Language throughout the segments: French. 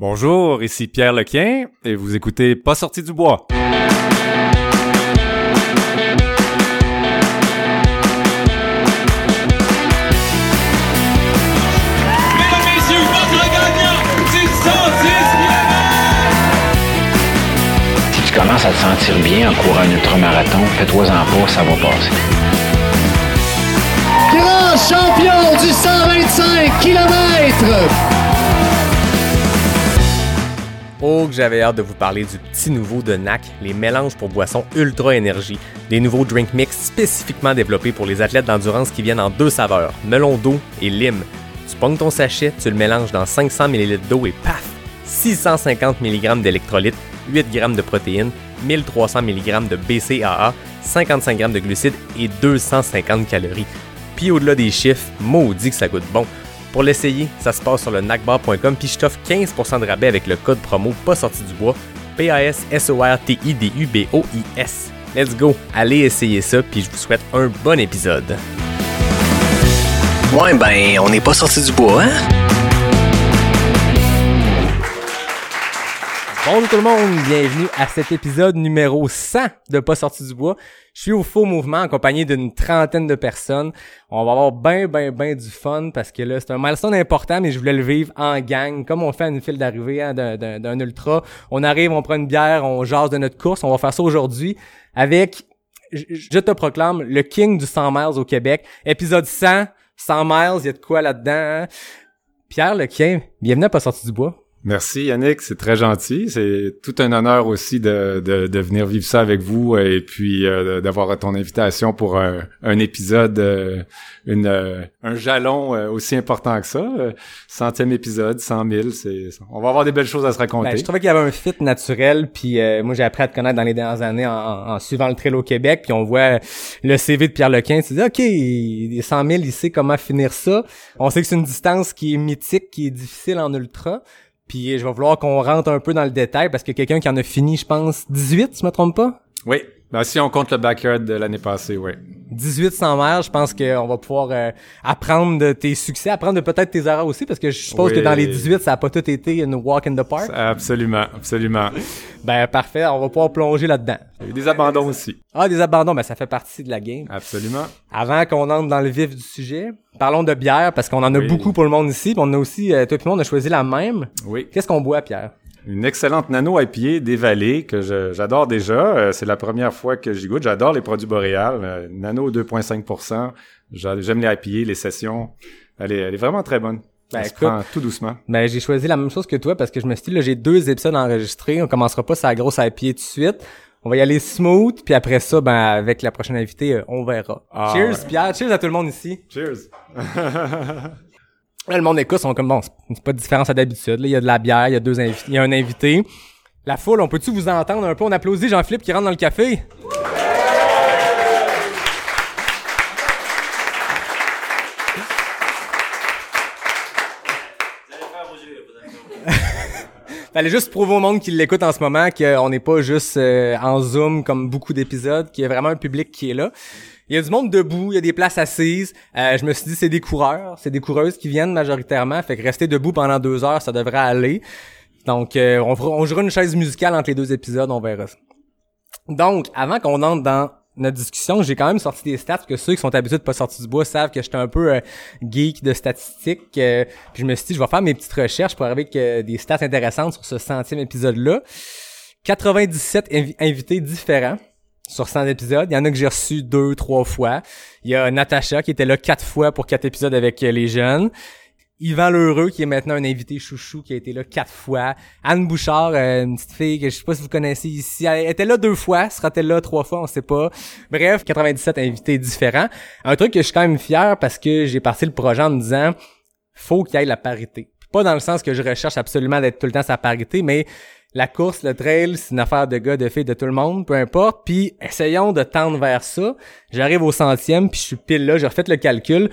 Bonjour, ici Pierre Lequin et vous écoutez Pas sorti du bois. Mesdames, messieurs, votre gagnant du 110 Si tu commences à te sentir bien en courant un ultramarathon, fais-toi-en pas, ça va passer. grand champion du 125 km. Oh, que j'avais hâte de vous parler du petit nouveau de NAC, les mélanges pour boissons Ultra Énergie, des nouveaux drink mix spécifiquement développés pour les athlètes d'endurance qui viennent en deux saveurs, melon d'eau et lime. Tu pognes ton sachet, tu le mélanges dans 500 ml d'eau et paf! 650 mg d'électrolytes, 8 g de protéines, 1300 mg de BCAA, 55 g de glucides et 250 calories. Puis au-delà des chiffres, maudit que ça goûte bon. Pour l'essayer, ça se passe sur le nacbar.com puis je t'offre 15% de rabais avec le code promo pas sorti du bois P-A-S-S-O-R-T-I-D-U-B-O-I-S. Let's go, allez essayer ça puis je vous souhaite un bon épisode. Ouais, ben, on n'est pas sorti du bois, hein? Bonjour tout le monde, bienvenue à cet épisode numéro 100 de Pas sorti du bois. Je suis au faux mouvement accompagné d'une trentaine de personnes. On va avoir ben ben ben du fun parce que là c'est un milestone important mais je voulais le vivre en gang comme on fait à une file d'arrivée hein, d'un- ultra. On arrive, on prend une bière, on jase de notre course. On va faire ça aujourd'hui avec, je, je te proclame, le king du 100 miles au Québec. Épisode 100, 100 miles, il y a de quoi là-dedans. hein? Pierre Lequin, bienvenue à Pas sorti du bois. Merci Yannick, c'est très gentil. C'est tout un honneur aussi de, de, de venir vivre ça avec vous et puis euh, d'avoir ton invitation pour un, un épisode, euh, une, euh, un jalon euh, aussi important que ça. Euh, Centième épisode, 100 000, c'est, on va avoir des belles choses à se raconter. Ben, je trouvais qu'il y avait un fit naturel, puis euh, moi j'ai appris à te connaître dans les dernières années en, en- suivant le trail au Québec, puis on voit le CV de Pierre Lequin, tu dis ok, les 100 000, il sait comment finir ça. On sait que c'est une distance qui est mythique, qui est difficile en ultra, puis je vais vouloir qu'on rentre un peu dans le détail parce que quelqu'un qui en a fini, je pense, 18, si je me trompe pas? Oui, ben, si on compte le backyard de l'année passée, oui. 18 sans mer, je pense qu'on va pouvoir euh, apprendre de tes succès, apprendre de peut-être tes erreurs aussi, parce que je suppose Oui. que dans les 18, ça a pas tout été une walk in the park. Absolument, absolument. Ben parfait, on va pouvoir plonger là-dedans. Il y a eu des abandons aussi. Ah, des abandons, ben ça fait partie de la game. Absolument. Avant qu'on entre dans le vif du sujet, parlons de bière, parce qu'on en a Oui. beaucoup pour le monde ici, puis on a aussi, euh, toi et moi, on a choisi la même. Oui. Qu'est-ce qu'on boit, Pierre? Une excellente nano IPA des vallées que je- j'adore déjà. Euh, c'est la première fois que j'y goûte. J'adore les produits boréales. Euh, nano 2,5 J'a- J'aime les IPA, les sessions. Elle est, elle est vraiment très bonne. Ben, écoute. prend tout doucement. Ben, j'ai choisi la même chose que toi, parce que je me suis dit, là, j'ai deux épisodes enregistrés, on commencera pas sa grosse pied tout de suite. On va y aller smooth, puis après ça, ben, avec la prochaine invitée, euh, on verra. Ah, cheers, ouais. Pierre. Cheers à tout le monde ici. Cheers! Le monde écoute, sont comme bon, c'est- pas de différence à d'habitude. Là, il y a de la bière, il y a deux invi- il y a un invité. La foule, on peut-tu vous entendre un peu? On applaudit Jean-Philippe qui rentre dans le café. Fallait juste prouver au monde qui l'écoute en ce moment qu'on n'est pas juste euh, en Zoom comme beaucoup d'épisodes, qu'il y a vraiment un public qui est là. Il y a du monde debout, il y a des places assises. Euh, je me suis dit c'est des coureurs, c'est des coureuses qui viennent majoritairement, fait que rester debout pendant deux heures, ça devrait aller. Donc euh, on, on jouera une chaise musicale entre les deux épisodes, on verra. Donc avant qu'on entre dans notre discussion, j'ai quand même sorti des stats parce que ceux qui sont habitués de pas sortir du bois savent que j'étais un peu euh, geek de statistiques. euh, puis je me suis dit, je vais faire mes petites recherches pour arriver avec euh, des stats intéressantes sur ce centième épisode-là. 97 invi- invités différents sur 100 épisodes. Il y en a que j'ai reçu deux, trois fois. Il y a Natacha qui était là quatre fois pour quatre épisodes avec euh, les jeunes. Yvan Lheureux, qui est maintenant un invité chouchou, qui a été là quatre fois. Anne Bouchard, euh, une petite fille que je sais pas si vous connaissez ici. Elle était là deux fois, sera-t-elle là trois fois, on sait pas. Bref, 97 invités différents. Un truc que je suis quand même fier parce que j'ai parti le projet en me disant, faut qu'il y ait la parité. Pas dans le sens que je recherche absolument d'être tout le temps sa parité, mais la course, le trail, c'est une affaire de gars, de filles, de tout le monde, peu importe. Puis essayons de tendre vers ça. J'arrive au centième, puis je suis pile là, j'ai refait le calcul.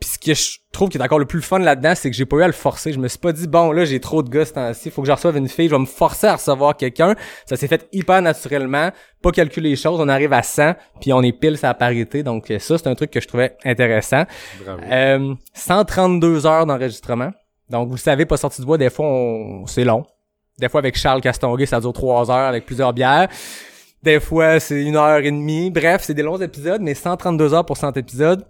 Puis ce que je trouve qui est encore le plus fun là-dedans, c'est que j'ai pas eu à le forcer. Je me suis pas dit, bon, là, j'ai trop de gars ce temps-ci, faut que je reçoive une fille, je vais me forcer à recevoir quelqu'un. Ça s'est fait hyper naturellement, pas calculer les choses, on arrive à 100, puis on est pile sa parité. Donc euh, ça, c'est un truc que je trouvais intéressant. Bravo. Euh, 132 heures d'enregistrement. Donc, vous le savez, pas sorti de bois, des fois, on... c'est long. Des fois, avec Charles Castonguay, ça dure trois heures avec plusieurs bières. Des fois, c'est une heure et demie. Bref, c'est des longs épisodes, mais 132 heures pour 100 épisodes.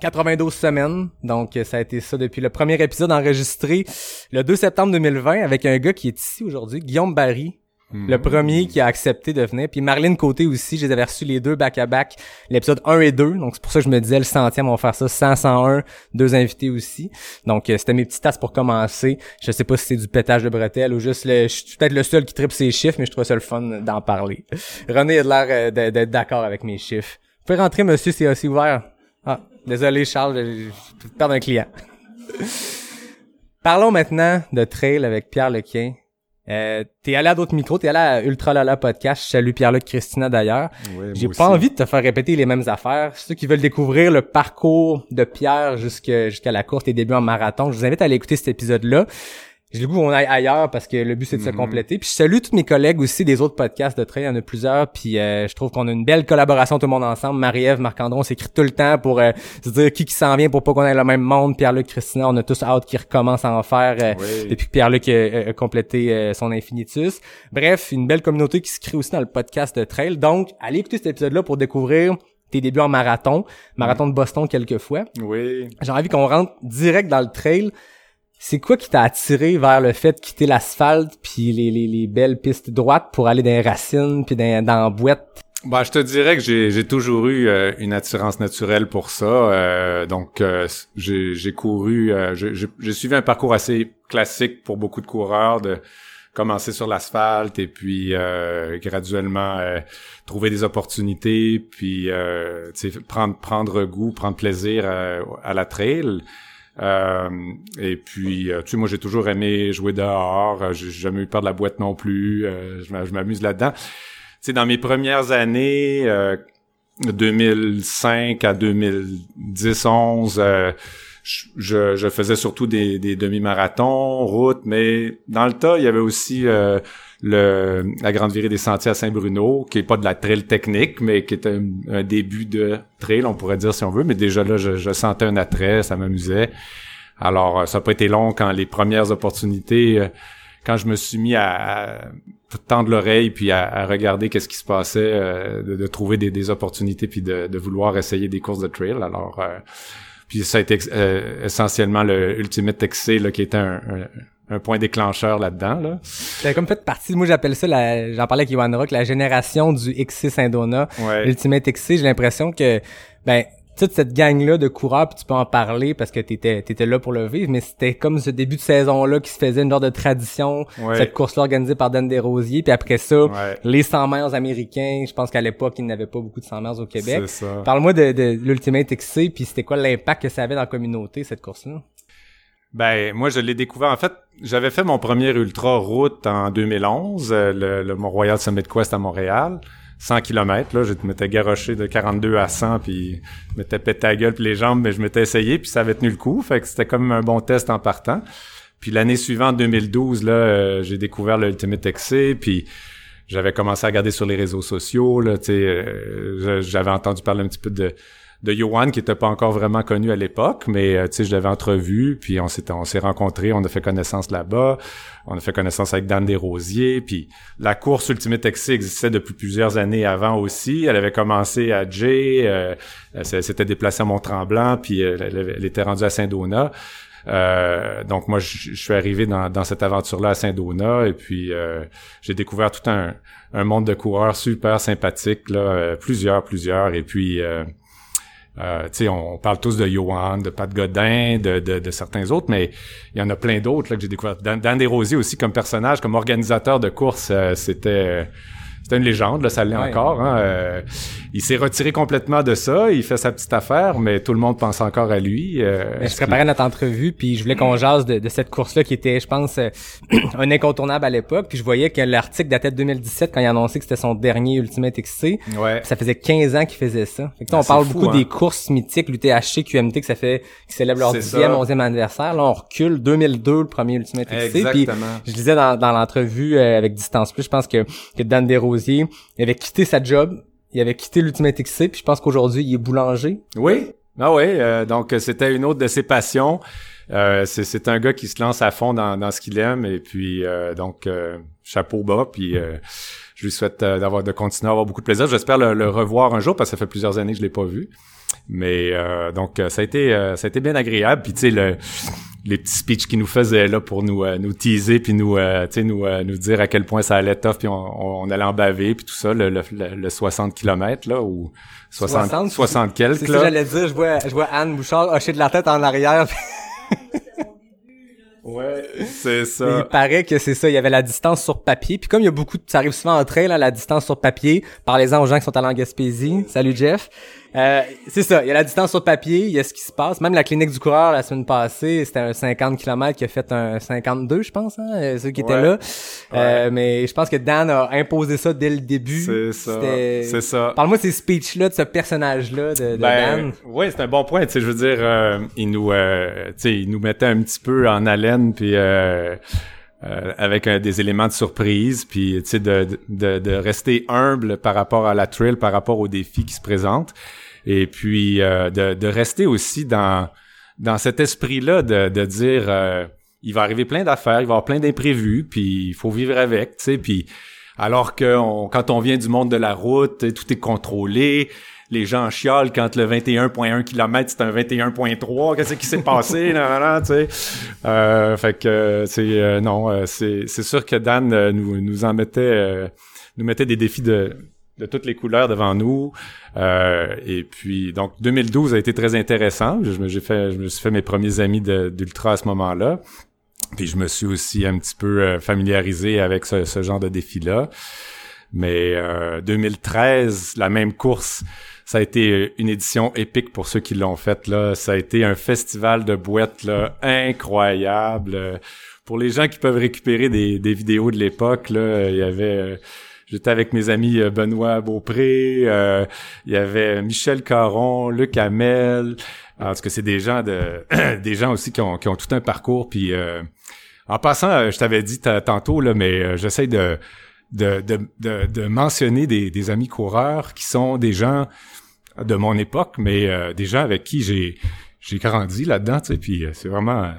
92 semaines. Donc, ça a été ça depuis le premier épisode enregistré le 2 septembre 2020 avec un gars qui est ici aujourd'hui, Guillaume Barry. Le premier qui a accepté de venir. Puis Marlène Côté aussi, je les les deux back-à-back, l'épisode 1 et 2. Donc c'est pour ça que je me disais le centième, on va faire ça 100, 101, deux invités aussi. Donc euh, c'était mes petites tasses pour commencer. Je sais pas si c'est du pétage de bretelles ou juste le... Je suis peut-être le seul qui tripe ses chiffres, mais je trouve ça le fun d'en parler. René a l'air euh, d'être d'accord avec mes chiffres. Vous pouvez rentrer, monsieur, c'est aussi ouvert. Ah, désolé, Charles, je je- je perds un client. Parlons maintenant de trail avec Pierre Lequin. Euh, t'es allé à d'autres micros, t'es allé à Ultra Lala Podcast. Je salue Pierre-Luc Christina d'ailleurs. Oui, J'ai pas aussi. envie de te faire répéter les mêmes affaires. Ceux qui veulent découvrir le parcours de Pierre jusqu'à la course, tes débuts en marathon, je vous invite à aller écouter cet épisode-là. J'ai le goût qu'on aille ailleurs parce que le but c'est de se Mhm. compléter. Puis je salue tous mes collègues aussi des autres podcasts de trail, il y en a plusieurs. Puis euh, je trouve qu'on a une belle collaboration tout le monde ensemble. Marie-Ève, Marc-André, on s'écrit tout le temps pour euh, se dire qui qui s'en vient pour pas qu'on ait le même monde. Pierre-Luc, Christina, on a tous hâte qu'ils recommencent à en faire euh, Oui. depuis que Pierre-Luc a, a complété euh, son infinitus. Bref, une belle communauté qui se crée aussi dans le podcast de trail. Donc, allez écouter cet épisode-là pour découvrir tes débuts en marathon, marathon de Boston quelquefois. Oui. J'ai envie qu'on rentre direct dans le trail. C'est quoi qui t'a attiré vers le fait de quitter l'asphalte puis les, les, les belles pistes droites pour aller dans les racines puis dans, dans la boîte? Bah, je te dirais que j'ai toujours eu euh, une attirance naturelle pour ça. euh, donc, euh, j'ai couru, euh, j'ai suivi un parcours assez classique pour beaucoup de coureurs de commencer sur l'asphalte et puis euh, graduellement trouver des opportunités, puis prendre prendre goût, prendre plaisir à la trail. Euh, et puis, euh, tu sais, moi, j'ai toujours aimé jouer dehors. Euh, J'ai jamais eu peur de la boîte non plus. Je m'a- je m'amuse là-dedans. Tu sais, dans mes premières années, euh, 2005 à 2010-11, euh, je, je, je faisais surtout des, des demi-marathons, route, mais dans le tas, il y avait aussi le, la Grande Virée des Sentiers à Saint-Bruno, qui est pas de la trail technique, mais qui est un, un début de trail, on pourrait dire si on veut. Mais déjà là, je, je sentais un attrait, ça m'amusait. Alors, euh, ça n'a pas été long quand les premières opportunités, euh, quand je me suis mis à, à tendre l'oreille puis à, à regarder qu'est-ce qui se passait, euh, de, de trouver des, des opportunités puis de, de vouloir essayer des courses de trail. Alors, euh, puis ça a été euh, essentiellement le Ultimate XC là, qui était un, un, un point déclencheur là-dedans. Là. T'as comme fait partie, moi j'appelle ça, la- j'en parlais avec Yohan Rock, la génération du XC Saint-Donat. Ouais. Ultimate XC, j'ai l'impression que, ben, toute cette gang-là de coureurs, puis tu peux en parler parce que t'étais, t'étais là pour le vivre, mais c'était comme ce début de saison-là qui se faisait une genre de tradition, Ouais. cette course-là organisée par Dan Desrosiers, puis après ça, Ouais. les 100 miles américains, je pense qu'à l'époque, il n'y avait pas beaucoup de 100 miles au Québec. C'est ça. Parle-moi de, de l'Ultimate XC, puis c'était quoi l'impact que ça avait dans la communauté, cette course-là? Ben, moi, je l'ai découvert. En fait, j'avais fait mon premier ultra route en 2011, euh, le, le Mont-Royal Summit Quest à Montréal. 100 km, là, je m'étais garoché de 42 à 100, puis je m'étais pété la gueule puis les jambes, mais je m'étais essayé, puis ça avait tenu le coup, fait que c'était comme un bon test en partant. Puis l'année suivante, 2012, là, euh, j'ai découvert le Ultimate XC, puis j'avais commencé à regarder sur les réseaux sociaux, là, tu sais, euh, j'avais entendu parler un petit peu de de Johan qui était pas encore vraiment connu à l'époque, mais euh, tu sais, je l'avais entrevu, puis on s'est on s'est rencontrés, on a fait connaissance là-bas, on a fait connaissance avec Dan Desrosiers, puis la course Ultimate XC existait depuis plusieurs années avant aussi. Elle avait commencé à Jay, euh, elle s'était déplacée à Mont-Tremblant, puis euh, elle, était rendue à Saint-Donat. Euh, donc moi, je suis arrivé dans, cette aventure-là à Saint-Donat, et puis euh, j'ai découvert tout un, monde de coureurs super sympathiques, plusieurs, plusieurs, et puis euh, euh, on parle tous de Johan, de Pat Godin, de, de, de certains autres, mais il y en a plein d'autres là, que j'ai découvert. Dan, Dan Desrosiers aussi comme personnage, comme organisateur de course, euh, c'était c'était une légende, là, ça l'est Ouais. encore. Hein, euh, il s'est retiré complètement de ça, il fait sa petite affaire, mais tout le monde pense encore à lui. euh, Ben, je préparais notre entrevue, puis je voulais qu'on jase de, de cette course-là qui était, je pense, euh, un incontournable à l'époque. Puis je voyais que l'article datait de 2017 quand il a annoncé que c'était son dernier Ultimate XC. Ouais. Puis ça faisait 15 ans qu'il faisait ça. Fait que, Ah, on c'est parle fou, beaucoup hein. des courses mythiques, l'UTHC, QMT, que ça fait, qui célèbre leur C'est 10e, ça. 11e anniversaire. Là, on recule 2002, le premier Ultimate XC. Puis Exactement. je disais dans, dans l'entrevue euh, avec Distance Plus, je pense que, que Dan Desrosiers, avait quitté sa job, il avait quitté l'Ultimate XC, puis je pense qu'aujourd'hui, il est boulanger. Oui. Ah oui, euh, donc euh, c'était une autre de ses passions. Euh, c'est, un gars qui se lance à fond dans, dans ce qu'il aime et puis euh, donc euh, chapeau bas puis euh, je lui souhaite d'avoir de continuer à avoir beaucoup de plaisir. J'espère le, le revoir un jour parce que ça fait plusieurs années que je l'ai pas vu. Mais donc ça a été ça a été bien agréable puis tu sais le les petits speeches qu'il nous faisait là pour nous euh, nous teaser puis nous euh, tu sais nous euh, nous dire à quel point ça allait tough puis on, on, allait en baver puis tout ça le, le, le, le 60 km là ou 60 60, 60 quelques C'est là. ça que j'allais dire, je vois, je vois Anne Bouchard hocher de la tête en arrière. Ouais, c'est Mais ça. il paraît que c'est ça, il y avait la distance sur papier. Puis comme il y a beaucoup, de, ça arrive souvent en train, là, la distance sur papier. Parlez-en aux gens qui sont allés en Gaspésie. Salut Jeff. Euh, c'est ça, il y a la distance sur papier, il y a ce qui se passe. Même la clinique du coureur la semaine passée, c'était un 50 km qui a fait un 52, je pense, hein, euh, ceux qui étaient Ouais. là. Euh, mais je pense que Dan a imposé ça dès le début. C'est ça. C'est ça. Parle-moi de ces speeches-là, de ce personnage-là de, de Ben, Dan. ouais, c'est un bon point. Tu sais, je veux dire, euh, il nous, tu sais, il nous mettait un petit peu en haleine, puis euh, euh, avec euh, des éléments de surprise, puis tu sais, de, de, de rester humble par rapport à la trail, par rapport aux défis qui se présentent, et puis euh, de, de rester aussi dans dans cet esprit-là de, de dire, euh, il va arriver plein d'affaires, il va y avoir plein d'imprévus, puis il faut vivre avec, tu sais, puis alors que on- quand on vient du monde de la route, tout est contrôlé, les gens chiolent quand le 21.1 km c'est un 21.3 qu'est-ce qui s'est passé là, là, tu sais. Euh, fait que c'est euh, non euh, c'est sûr que Dan nous nous en mettait euh, nous mettait des défis de de toutes les couleurs devant nous Euh, et puis donc 2012 a été très intéressant je me je me suis fait mes premiers amis d'ultra à ce moment-là puis je me suis aussi un petit peu euh, familiarisé avec ce, genre de défi-là. Mais euh, 2013, la même course, ça a été une édition épique pour ceux qui l'ont faite. Là, ça a été un festival de boîtes là incroyable. Pour les gens qui peuvent récupérer des, vidéos de l'époque, il y avait euh, J'étais avec mes amis euh, Benoît Beaupré, euh, il y avait Michel Caron, Luc Hamel. En tout cas, c'est des gens de des gens aussi qui ont, tout un parcours. Puis euh, en passant, euh, je t'avais dit ta- tantôt là, mais j'essaie de de, mentionner des, amis coureurs qui sont des gens de mon époque, mais des gens avec qui j'ai j'ai grandi là-dedans, tu c'est vraiment...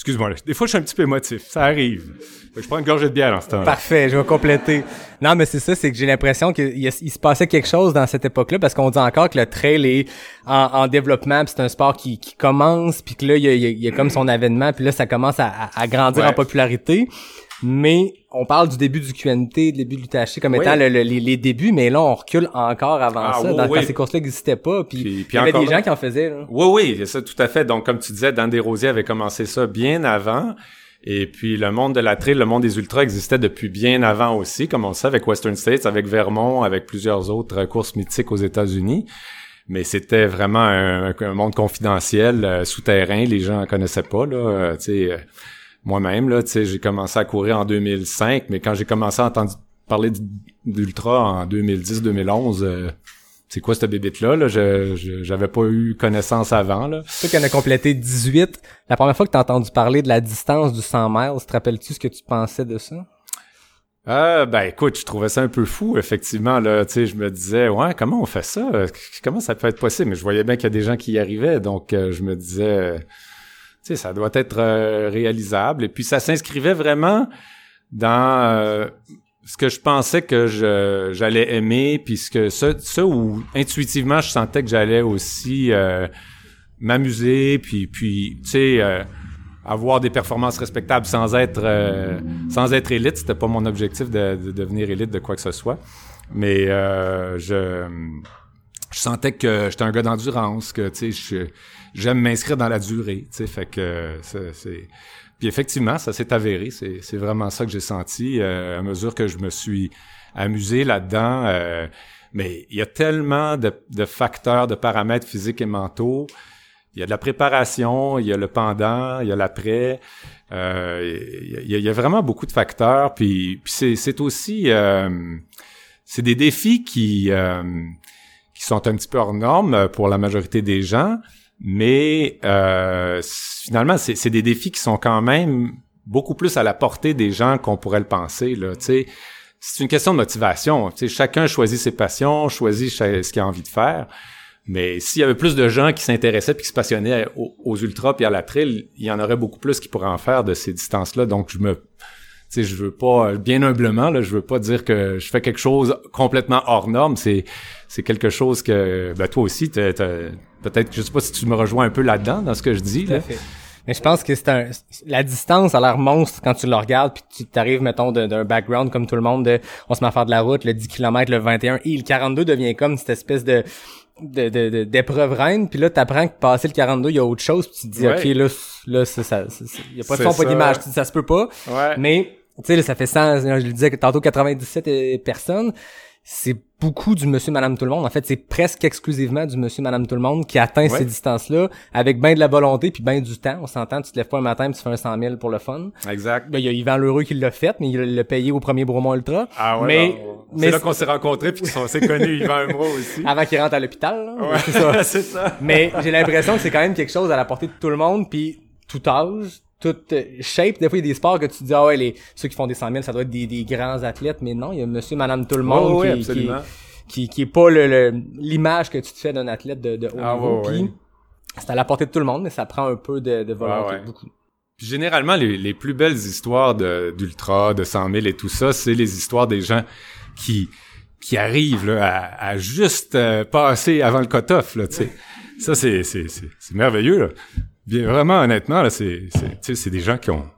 Excuse-moi, des fois je suis un petit peu émotif, ça arrive. Je prends une gorgée de bière en ce temps Parfait, je vais compléter. Non, mais c'est ça, c'est que j'ai l'impression qu'il se passait quelque chose dans cette époque-là parce qu'on dit encore que le trail est en, en développement, puis c'est un sport qui, qui commence, puis que là, il y a, il y a- il y a comme son avènement, puis là, ça commence à, à- à grandir Ouais. en popularité. Mais on parle du début du QNT, du début du l'UTHC comme Oui. étant le- le- les, les débuts, mais là, on recule encore avant Ah, ça, oui, dans, oui. quand ces courses-là n'existaient pas, puis, Puis- puis il y avait des là- gens qui en faisaient. Là. Oui, oui, c'est ça, tout à fait. Donc, comme tu disais, Dan Desrosiers avait commencé ça bien avant. Et puis, le monde de la trail, le monde des ultras existait depuis bien avant aussi, comme on le sait, avec Western States, avec Vermont, avec plusieurs autres courses mythiques aux États-Unis. Mais c'était vraiment un, un monde confidentiel, euh, souterrain, les gens en connaissaient pas, là. euh, tu sais, euh, moi-même, là, tu sais, j'ai commencé à courir en 2005, mais quand j'ai commencé à entendre parler d'ultra en 2010-2011, euh, c'est quoi cette bébête-là, là? Je, je- j'avais pas eu connaissance avant, là. Toi qui en as complété 18, la première fois que t'as entendu parler de la distance du 100 miles, te rappelles-tu ce que tu pensais de ça? Euh, ben écoute, je trouvais ça un peu fou, effectivement. Là, tu sais, je me disais, ouais, comment on fait ça? Comment ça peut être possible? Mais je voyais bien qu'il y a des gens qui y arrivaient, donc euh, je me disais, euh, sais, ça doit être euh, réalisable. Et puis ça s'inscrivait vraiment dans euh, ce que je pensais que je j'allais aimer, puis ce que ça où intuitivement je sentais que j'allais aussi euh, m'amuser, puis puis tu sais. euh, avoir des performances respectables sans être euh, sans être élite, c'était pas mon objectif de, de devenir élite de quoi que ce soit. Mais je sentais que j'étais un gars d'endurance, que tu sais je- j'aime m'inscrire dans la durée, tu sais fait que c'est puis effectivement, ça s'est avéré, c'est vraiment ça que j'ai senti euh, à mesure que je me suis amusé là-dedans euh, mais il y a tellement de, de facteurs, de paramètres physiques et mentaux il y a de la préparation, il y a le pendant, il y a l'après. Euh, il, y a, il y a vraiment beaucoup de facteurs. Puis, puis c'est, c'est aussi euh, c'est des défis qui euh, qui sont un petit peu hors normes pour la majorité des gens, mais euh, finalement c'est, des défis qui sont quand même beaucoup plus à la portée des gens qu'on pourrait le penser. Là, c'est une question de motivation. Tu sais, chacun choisit ses passions, choisit ce qu'il a envie de faire. Mais s'il y avait plus de gens qui s'intéressaient puis qui se passionnaient aux, aux ultras puis à la trail, il y en aurait beaucoup plus qui pourraient en faire de ces distances-là. Donc je me sais, je veux pas, bien humblement, là, je veux pas dire que je fais quelque chose complètement hors norme. C'est, c'est quelque chose que, ben, toi aussi, t'as- peut-être, je sais pas si tu me rejoins un peu là-dedans, dans ce que je dis, Tout à là. fait. Mais je pense que c'est un la distance a l'air monstre quand tu le regardes puis tu t'arrives mettons d'un background comme tout le monde de on se met à faire de la route le 10 km le 21 et le 42 devient comme cette espèce de de de- de- d'épreuve reine puis là t'apprends que passer le 42 il y a autre chose puis tu te dis Ouais. ok là là ça c'est- c'est- il y a pas de son pas ça. d'image ça se peut pas Ouais. mais tu sais là, ça fait 100 je le disais tantôt 97 euh, personnes c'est beaucoup du monsieur madame tout le monde en fait c'est presque exclusivement du monsieur madame tout le monde qui atteint Ouais. ces distances-là avec ben de la volonté puis ben du temps on s'entend tu te lèves pas un matin puis tu fais un 100 000 pour le fun Exact. ben, il y a Yvan Lheureux qui l'a fait mais il l'a payé au premier Bromont Ultra Ah ouais, mais bon, mais c'est là qu'on s'est rencontrés puis qu'on s'est connus, Yvan Umro aussi. avant qu'il rentre à l'hôpital là. Ouais, c'est ça c'est ça. mais j'ai l'impression que c'est quand même quelque chose à la portée de tout le monde puis tout âge toute euh, shape des fois il y a des sports que tu dis ah ouais les ceux qui font des 100 000 ça doit être des, des grands athlètes mais non il y a monsieur madame tout le monde qui, qui, absolument. qui qui est pas le le- l'image que tu te fais d'un athlète de, de haut Ah, niveau ouais, puis ouais. c'est à la portée de tout le monde mais ça prend un peu de, de volonté beaucoup Puis généralement, les, les plus belles histoires de- d'ultra, de, 100 000 et tout ça, c'est les histoires des gens qui qui arrivent là, à, à juste euh, passer avant le cut-off. Là, tu sais. ça, c'est c'est c'est c'est merveilleux. Là. Bien, vraiment, honnêtement, là, c'est c'est c'est des gens qui ont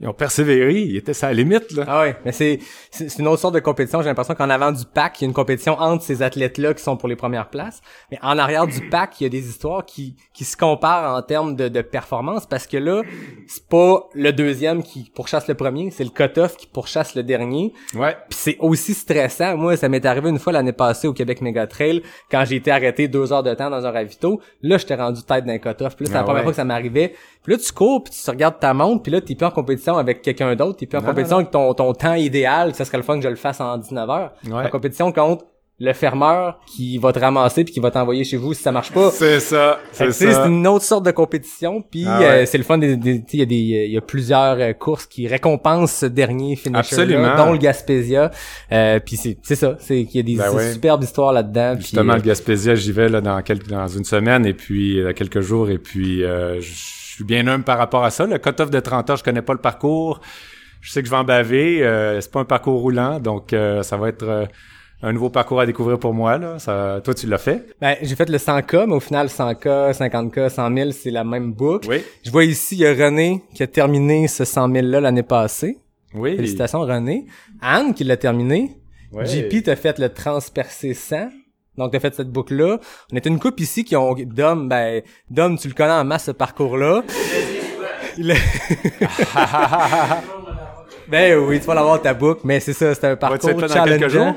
ils ont persévéré, ils étaient à la limite. Là. Ah ouais, mais c'est c'est une autre sorte de compétition. J'ai l'impression qu'en avant du pack, il y a une compétition entre ces athlètes-là qui sont pour les premières places. Mais en arrière du pack, il y a des histoires qui qui se comparent en termes de, de performance parce que là, c'est pas le deuxième qui pourchasse le premier, c'est le cut-off qui pourchasse le dernier. Ouais. Puis c'est aussi stressant. Moi, ça m'est arrivé une fois l'année passée au Québec Mega Trail quand j'ai été arrêté deux heures de temps dans un ravito. Là, j'étais rendu tête d'un cut-off. Puis là, c'est la Ah première ouais. fois que ça m'arrivait. Puis là, tu cours, puis tu regardes ta montre, puis là, t'es plus en compétition avec quelqu'un d'autre. T'es plus en Non, compétition non, avec ton, ton temps idéal, ça serait le fun que je le fasse en 19 heures. Ouais. En compétition contre le fermeur qui va te ramasser puis qui va t'envoyer chez vous si ça marche pas. C'est ça, c'est ça. C'est une autre sorte de compétition, puis Ah ouais. euh, c'est le fun. des- des- Il y a des, il y a plusieurs euh, courses qui récompensent ce dernier finisher Absolument. dont le Gaspésia. Euh, puis c'est c'est ça, c'est qu'il y a des Ben ouais. superbes histoires là-dedans. puis, Justement, euh, le Gaspésia, j'y vais là dans quelques, dans une semaine et puis euh, quelques jours et puis euh, je suis bien humble par rapport à ça. Le cut-off de 30 heures, je connais pas le parcours. Je sais que je vais en baver. Euh, c'est pas un parcours roulant, donc euh, ça va être euh, un nouveau parcours à découvrir pour moi. Là. Ça, toi, tu l'as fait? ben, j'ai fait le 100K, mais au final 100K, 50K, 100 000, c'est la même boucle. Oui. Je vois ici, il y a René qui a terminé ce 100 000 là l'année passée. Oui. Félicitations René. Anne qui l'a terminé. Ouais. JP t'a fait le transpercé 100. Donc t'as fait cette boucle-là. On est une couple ici qui ont Dom, ben Dom, tu le connais en masse ce parcours-là. Ben oui, tu vas l'avoir ta boucle, mais c'est ça, c'est un parcours dans quelques challengeant. jours?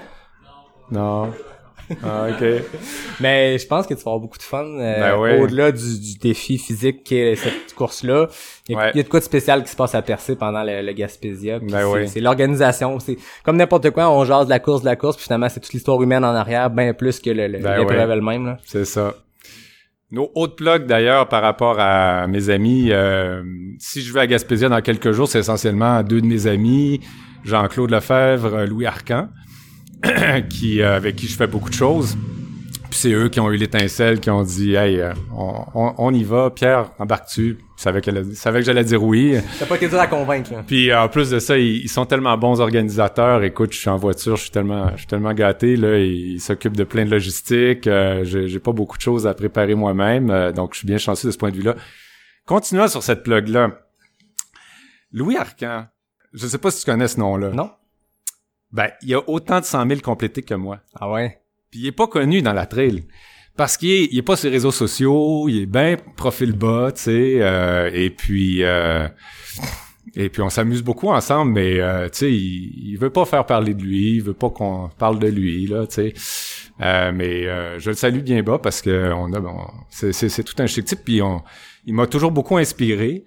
Non. Ah, ok. Mais je pense que tu vas avoir beaucoup de fun euh, Ben ouais. au-delà du, du défi physique qui est cette course-là. Il y, a, Ouais. il y a de quoi de spécial qui se passe à percer pendant le, le Gaspésia. Ben c'est, ouais. l'organisation. C'est comme n'importe quoi, on jase de la course, de la course, puis finalement c'est toute l'histoire humaine en arrière, bien plus que le, le- Ben l'épreuve ouais. elle-même. Là. C'est ça. Nos autres plugs d'ailleurs par rapport à mes amis, euh, si je vais à Gaspésia dans quelques jours, c'est essentiellement deux de mes amis, Jean-Claude Lefebvre, Louis Arcan, qui euh, avec qui je fais beaucoup de choses. Puis c'est eux qui ont eu l'étincelle, qui ont dit Hey, euh, on, on- on y va, Pierre, embarque-tu? Savais qu'elle je savais que j'allais dire oui. Ça pas été dur à convaincre. Là. Puis euh, en plus de ça, ils, ils sont tellement bons organisateurs. Écoute, je suis en voiture, je suis tellement, je suis tellement gâté là. Ils s'occupent de plein de logistique. Euh, j'ai, j'ai pas beaucoup de choses à préparer moi-même, euh, donc je suis bien chanceux de ce point de vue-là. Continuons sur cette plug là. Louis Arcan, je sais pas si tu connais ce nom-là. Non? Ben, il a autant de 100 000 complétés que moi. Ah ouais? Puis il est pas connu dans la trail. Parce qu'il est, il est pas sur les réseaux sociaux, il est bien profil bas, tu sais, euh, et puis euh, et puis on s'amuse beaucoup ensemble, mais euh, tu sais, il, il veut pas faire parler de lui, il veut pas qu'on parle de lui là, tu sais. Euh, mais euh, je le salue bien bas parce que on a, bon, c'est, c'est, c'est tout un chic type, puis on, il m'a toujours beaucoup inspiré.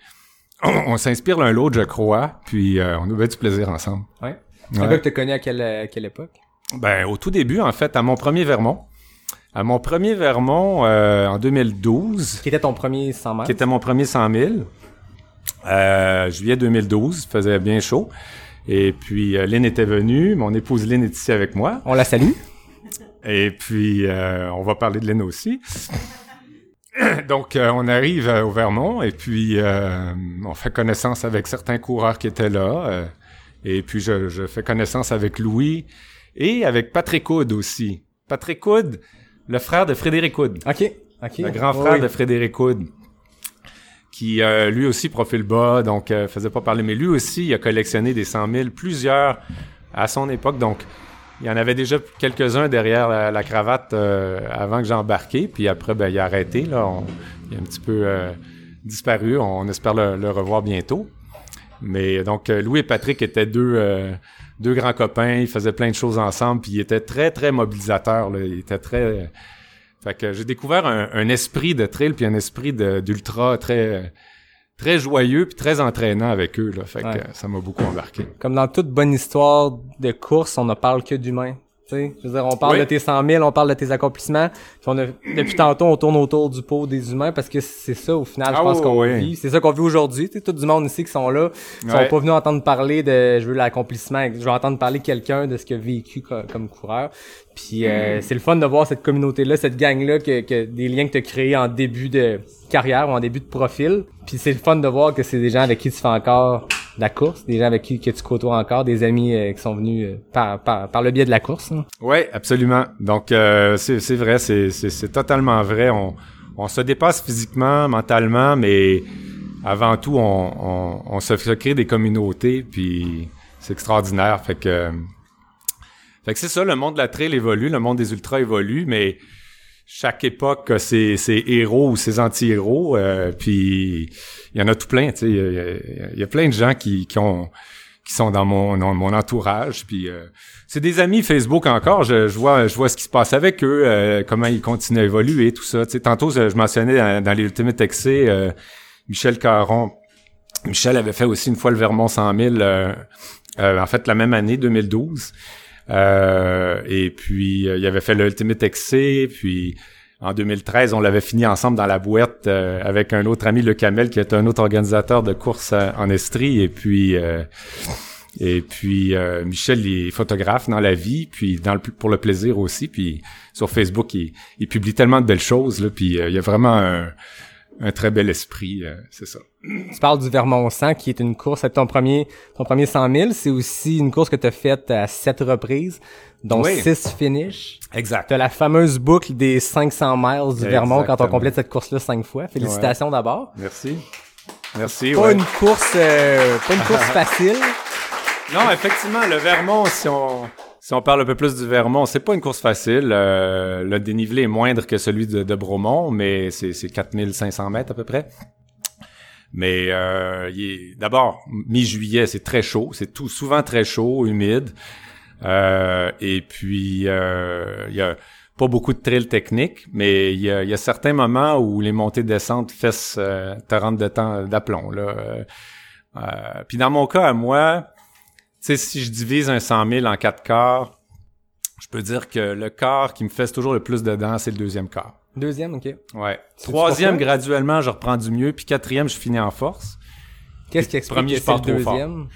On, on s'inspire l'un l'autre, je crois, puis euh, on a du plaisir ensemble. Ouais. Un gars que t'as connu à quelle, à quelle époque? Ben, au tout début, en fait, à mon premier Vermont. À mon premier Vermont euh, en 2012, Qui était ton premier 100 mètres? qui était mon premier 100 000. Euh, juillet 2012, il faisait bien chaud. Et puis, euh, Lynn était venue. Mon épouse Lynn est ici avec moi. On la salue. Et puis, euh, on va parler de Lynn aussi. Donc, on arrive au Vermont et puis on fait connaissance avec certains coureurs qui étaient là. Et puis, je, je fais connaissance avec Louis et avec Patrick Hood aussi. Patrick Hood, le frère de Frédéric Hood. OK. OK. Le grand frère Oui. de Frédéric Hood. Qui, euh, lui aussi, profil bas, donc euh, faisait pas parler. Mais lui aussi, il a collectionné des 100 000, plusieurs à son époque. Donc, il y en avait déjà quelques-uns derrière la, la cravate euh, avant que j'embarqué. Puis après, ben, il a arrêté. Là, On- il a un petit peu euh, disparu. On espère le, le revoir bientôt. Mais donc, euh, Louis et Patrick étaient deux, euh, deux grands copains. Ils faisaient plein de choses ensemble. Puis ils étaient très, très mobilisateurs. Là. Ils étaient très... Fait que j'ai découvert un, un esprit de trail puis un esprit d'ultra très très joyeux puis très entraînant avec eux là. Fait que Ouais. euh, ça m'a beaucoup embarqué. Comme dans toute bonne histoire de course, on ne parle que d'humains. Tu sais, je veux dire, on parle Oui. de tes 100 000, on parle de tes accomplissements. Puis on a, depuis tantôt, on tourne autour du pot des humains parce que c'est ça, au final, je Ah pense oui, qu'on oui. vit. C'est ça qu'on vit aujourd'hui. Tu sais, tout du monde ici qui sont là, qui sont pas venus entendre parler de, je veux l'accomplissement, je veux entendre parler quelqu'un de ce qu'il a vécu co- comme coureur. Puis Mm. euh, c'est le fun de voir cette communauté-là, cette gang-là, que, que des liens que tu as créés en début de carrière ou en début de profil. Puis c'est le fun de voir que c'est des gens avec qui tu fais encore la course, des gens avec qui que tu côtoies encore, des amis euh, qui sont venus euh, par, par, par le biais de la course. hein. Ouais, absolument. Donc euh, c'est vrai, c'est totalement vrai. On on se dépasse physiquement, mentalement, mais avant tout, on on, on se créer des communautés puis c'est extraordinaire. Fait que fait que c'est ça, le monde de la trail évolue, le monde des ultras évolue, mais chaque époque a ses, héros ou ses anti-héros. euh, puis il y en a tout plein. Il y y, a plein de gens qui, qui ont qui sont dans mon mon entourage. Puis euh, c'est des amis Facebook encore. Je, je vois je vois ce qui se passe avec eux, euh, comment ils continuent à évoluer, tout ça. Tantôt je, mentionnais dans, dans les Ultimate XC, euh, Michel Caron. Michel avait fait aussi une fois le Vermont 100 000, euh, euh, en fait la même année 2012. Euh, et puis euh, il avait fait le Ultimate XC, puis en 2013, on l'avait fini ensemble dans la boîte euh, avec un autre ami, le Camel, qui est un autre organisateur de courses euh, en Estrie. Et puis, euh, et puis euh, Michel, il est photographe dans la vie, puis dans le, pour le plaisir aussi. Puis sur Facebook, il, il publie tellement de belles choses. Là, puis euh, il y a vraiment un, un très bel esprit, euh, c'est ça. Tu parles du Vermont 100 qui est une course, c'est ton premier, ton premier 100 000. C'est aussi une course que tu as faite à sept reprises, dont Oui. six finishes. Exact. T'as la fameuse boucle des 500 miles du Vermont quand on complète cette course-là cinq fois. Félicitations d'abord. Merci. Merci. Pas ouais. une course, euh, pas une course facile. Non, effectivement, le Vermont, si on si on parle un peu plus du Vermont, c'est pas une course facile. Euh, le dénivelé est moindre que celui de, de Bromont, mais c'est c'est 4500 mètres à peu près. Mais euh, d'abord mi-juillet, c'est très chaud, c'est tout souvent très chaud, humide. Euh, et puis euh, il y a pas beaucoup de trails techniques, mais il y a, certains moments où les montées descentes fessent te rentrent de temps d'aplomb là. Puis dans mon cas à moi, sais, si je divise un 100 000 en quatre quarts, je peux dire que le quart qui me fesse toujours le plus dedans, c'est le deuxième quart. Deuxième, ok. Ouais. Troisième, graduellement, je reprends du mieux. Puis quatrième, je finis en force. Qu'est-ce qui explique Premier, que je pars le trop fort. deuxième?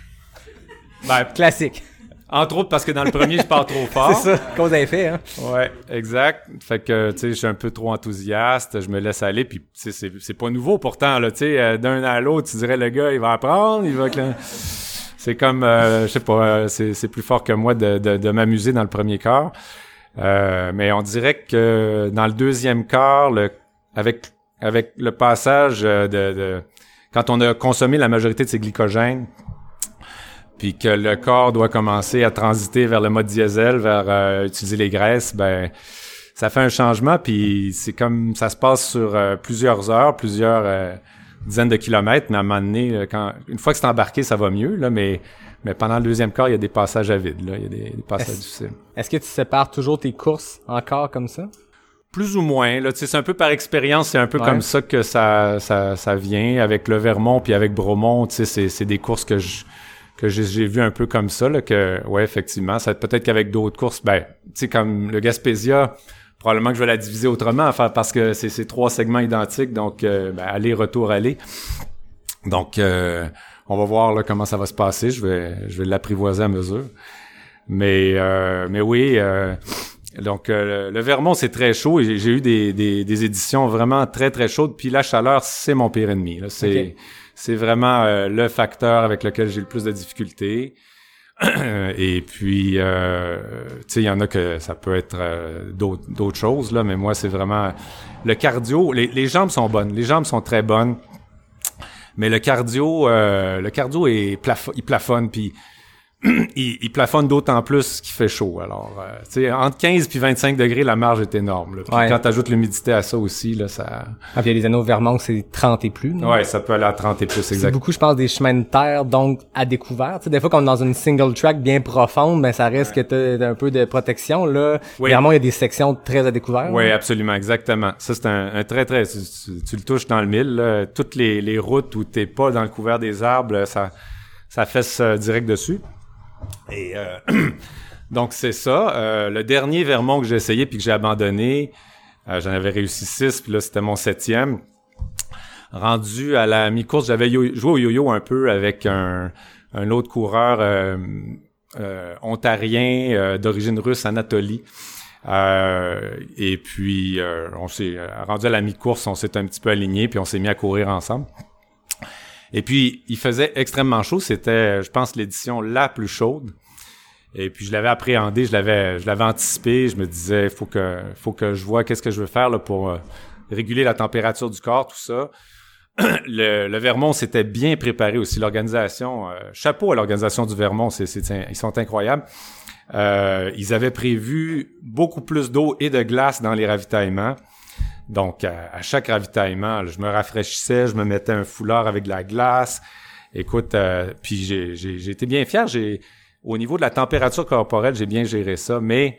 Ben, Classique. entre autres parce que dans le premier, je pars trop fort. C'est ça, cause à effet, hein. Ouais, exact. Fait que, tu sais, je suis un peu trop enthousiaste, je me laisse aller, puis tu sais, c'est, c'est pas nouveau pourtant, là, tu sais, euh, d'un à l'autre, tu dirais, le gars, il va apprendre, il va... C'est comme, euh, je sais pas, euh, c'est, plus fort que moi de, de, de m'amuser dans le premier quart. Euh, mais on dirait que dans le deuxième quart, le, avec, avec le passage euh, de, de... Quand on a consommé la majorité de ses glycogènes, puis que le corps doit commencer à transiter vers le mode diesel, vers euh, utiliser les graisses, ben ça fait un changement, puis c'est comme ça se passe sur euh, plusieurs heures, plusieurs dizaines de kilomètres, mais à un moment donné, euh, quand une fois que c'est embarqué, ça va mieux, là, mais mais pendant le deuxième quart, il y a des passages à vide, là, il y a des, des passages Est-ce- difficiles. Est-ce que tu sépares toujours tes courses encore comme ça? Plus ou moins, là, tu sais, c'est un peu par expérience, c'est un peu Ouais. comme ça que ça, ça, ça vient avec le Vermont puis avec Bromont, tu sais, c'est, c'est des courses que je que j'ai, j'ai vu un peu comme ça, là, que ouais, effectivement, ça peut-être qu'avec d'autres courses, ben, tu sais, comme le Gaspésia, probablement que je vais la diviser autrement, enfin, parce que c'est, c'est trois segments identiques, donc euh, ben, aller retour aller. Donc, euh, on va voir là comment ça va se passer. Je vais, je vais l'apprivoiser à mesure. Mais, euh, mais oui, euh, Donc, euh, le Vermont, c'est très chaud. et J'ai eu des, des, des éditions vraiment très, très chaudes. Puis la chaleur, c'est mon pire ennemi. là. C'est Ok. c'est vraiment euh, le facteur avec lequel j'ai le plus de difficultés. Et puis, euh, tu sais, il y en a que ça peut être euh, d'autres choses, là, mais moi, c'est vraiment le cardio. Les, jambes sont bonnes. Les jambes sont très bonnes. Mais le cardio, euh, le cardio est il plafonne, puis il, il plafonne d'autant plus qu'il fait chaud. Alors, euh, tu sais, entre 15 puis 25 degrés, la marge est énorme. là. Puis Ouais. quand tu ajoutes l'humidité à ça aussi, là, ça, Ah, puis il y a les anneaux Vermont, c'est 30 et plus. ouais, ça peut aller à 30 et plus, C'est exact. beaucoup, je pense, des chemins de terre, donc à découvert. Des fois, quand on est dans une single track bien profonde, ben ça reste que t'as un peu de protection. Là, Oui. Vermont, il y a des sections très à découvert. Oui, absolument, exactement. Ça, c'est un, un très, très... Tu, tu- tu le touches dans le mille. là. Toutes les, les routes où t'es pas dans le couvert des arbres, ça, ça fesse euh, direct dessus. Et euh, donc, c'est ça. Euh, le dernier Vermont que j'ai essayé puis que j'ai abandonné, euh, j'en avais réussi six, puis là, c'était mon septième. Rendu à la mi-course, j'avais joué au yo-yo un peu avec un, un autre coureur euh, euh, ontarien euh, d'origine russe, Anatoly. Et puis, on s'est rendu à la mi-course, on s'est un petit peu aligné, puis on s'est mis à courir ensemble. Et puis, il faisait extrêmement chaud. C'était, je pense, l'édition la plus chaude. Et puis, je l'avais appréhendé, je l'avais, je l'avais anticipé. Je me disais, faut que, faut que je vois qu'est-ce que je veux faire là, pour euh, réguler la température du corps, tout ça. le, Vermont s'était bien préparé aussi. L'organisation, euh, chapeau à l'organisation du Vermont, c'est, c'est, ils sont incroyables. Euh, ils avaient prévu beaucoup plus d'eau et de glace dans les ravitaillements. Donc, à, chaque ravitaillement, je me rafraîchissais, je me mettais un foulard avec de la glace. Écoute, euh, puis j'ai, été bien fier. Au niveau de la température corporelle, j'ai bien géré ça, mais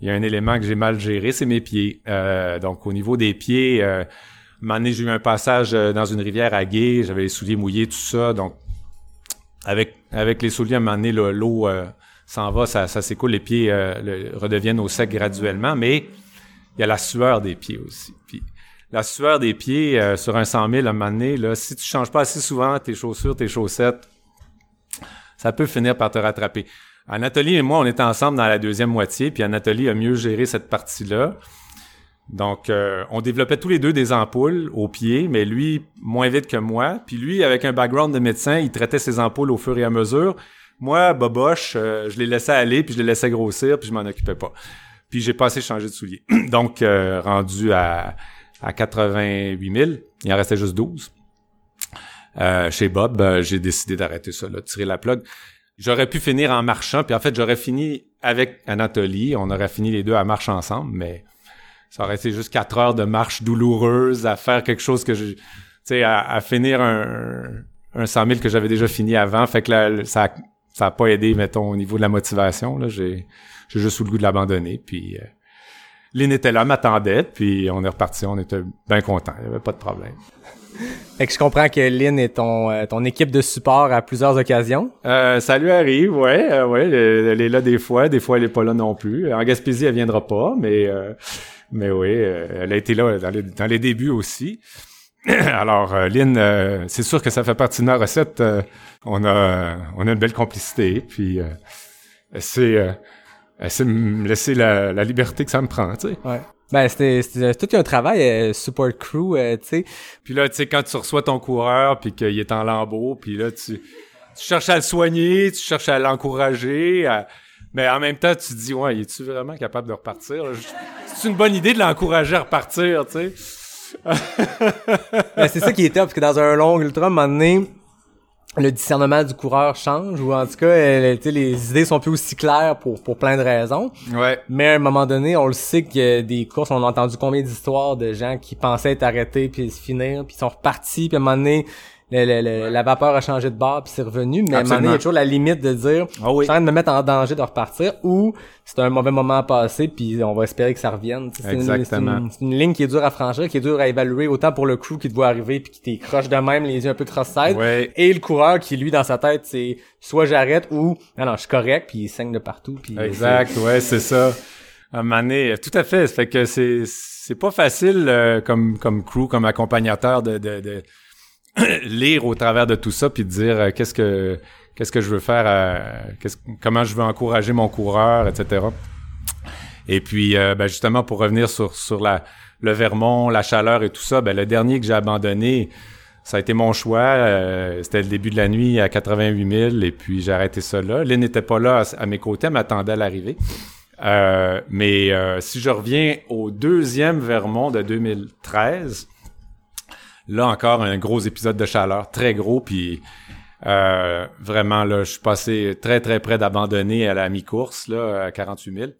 il y a un élément que j'ai mal géré, c'est mes pieds. Euh, donc, au niveau des pieds, euh, j'ai eu un passage euh, dans une rivière à Gué, j'avais les souliers mouillés, tout ça. Donc, avec, les souliers, à un moment donné, l'eau s'en va, ça, s'écoule, les pieds redeviennent au sec graduellement, mais il y a la sueur des pieds aussi. Puis, la sueur des pieds euh, sur un 100 000 à un moment donné, là, si tu changes pas assez souvent tes chaussures, tes chaussettes, ça peut finir par te rattraper. Anatolie et moi, on était ensemble dans la deuxième moitié, puis Anatolie a mieux géré cette partie-là. Donc, euh, on développait tous les deux des ampoules aux pieds, mais lui, moins vite que moi. Puis lui, avec un background de médecin, il traitait ses ampoules au fur et à mesure. Moi, boboche, euh, je les laissais aller, puis je les laissais grossir, puis je m'en occupais pas. Puis j'ai pas assez changé de souliers. Donc, euh, rendu à, à 88 000, il en restait juste 12. Euh, chez Bob, euh, j'ai décidé d'arrêter ça, de tirer la plug. J'aurais pu finir en marchant, puis en fait, j'aurais fini avec Anatolie. On aurait fini les deux à marche ensemble, mais ça aurait été juste quatre heures de marche douloureuse à faire quelque chose que je... Tu sais, à, finir un, un 100 000 que j'avais déjà fini avant. Fait que là, ça, a- ça a pas aidé, mettons, au niveau de la motivation. Là, j'ai, j'ai juste eu le goût de l'abandonner. Puis euh, Lynn était là, m'attendait, puis on est reparti. On était bien contents. Il y avait pas de problème. Fait que je comprends que Lynn est ton, euh, ton équipe de support à plusieurs occasions. Euh, ça lui arrive, ouais, euh, ouais, elle, est là des fois, des fois elle est pas là non plus. En Gaspésie, elle viendra pas, mais mais oui, elle a été là dans les, dans les débuts aussi. Alors, Lynn, c'est sûr que ça fait partie de ma recette. on a on a une belle complicité, puis euh, sait me laisser la, la liberté que ça me prend, tu sais. Ouais. Ben, c'était, c'était tout un travail, euh, support crew, euh, tu sais. Puis là, tu sais, quand tu reçois ton coureur, puis qu'il est en lambeau, puis là, tu, tu cherches à le soigner, tu cherches à l'encourager, à- mais en même temps, tu te dis, ouais, es-tu vraiment capable de repartir? C'est une bonne idée de l'encourager à repartir, tu sais. Ben, c'est ça qui est top, parce que dans un long ultra, à un moment donné, le discernement du coureur change, ou en tout cas, les idées sont plus aussi claires pour, pour plein de raisons. Ouais. Mais à un moment donné, on le sait qu'il y a des courses, on a entendu combien d'histoires de gens qui pensaient être arrêtés puis se finir, puis sont repartis, puis à un moment donné, le- le- le- la vapeur a changé de bord puis c'est revenu, mais à un moment donné, il y a toujours la limite de dire Ah oui. je suis en train de me mettre en danger de repartir ou c'est un mauvais moment à passer puis on va espérer que ça revienne. C'est une, une, ligne qui est dure à franchir, qui est dure à évaluer autant pour le crew qui te voit arriver puis qui t'écroche de même, les yeux un peu cross-side, et le coureur qui lui dans sa tête c'est soit j'arrête ou non non je suis correct puis il saigne de partout puis Exact, ouais, c'est ça. À un moment donné, tout à fait. Ça fait que c'est c'est pas facile euh, comme comme crew, comme accompagnateur de, de, de lire au travers de tout ça puis dire euh, qu'est-ce que qu'est-ce que je veux faire, euh, comment je veux encourager mon coureur, etc. Et puis, euh, ben, justement, pour revenir sur, sur le Vermont, la chaleur et tout ça, ben, le dernier que j'ai abandonné, ça a été mon choix. C'était le début de la nuit à 88 000 et puis j'ai arrêté ça là. Lynn n'était pas là à, mes côtés, m'attendait à l'arrivée. Mais si je reviens au deuxième Vermont de 2013, là encore un gros épisode de chaleur, très gros, puis euh, vraiment là, je suis passé très très près d'abandonner à la mi-course là à 48 000.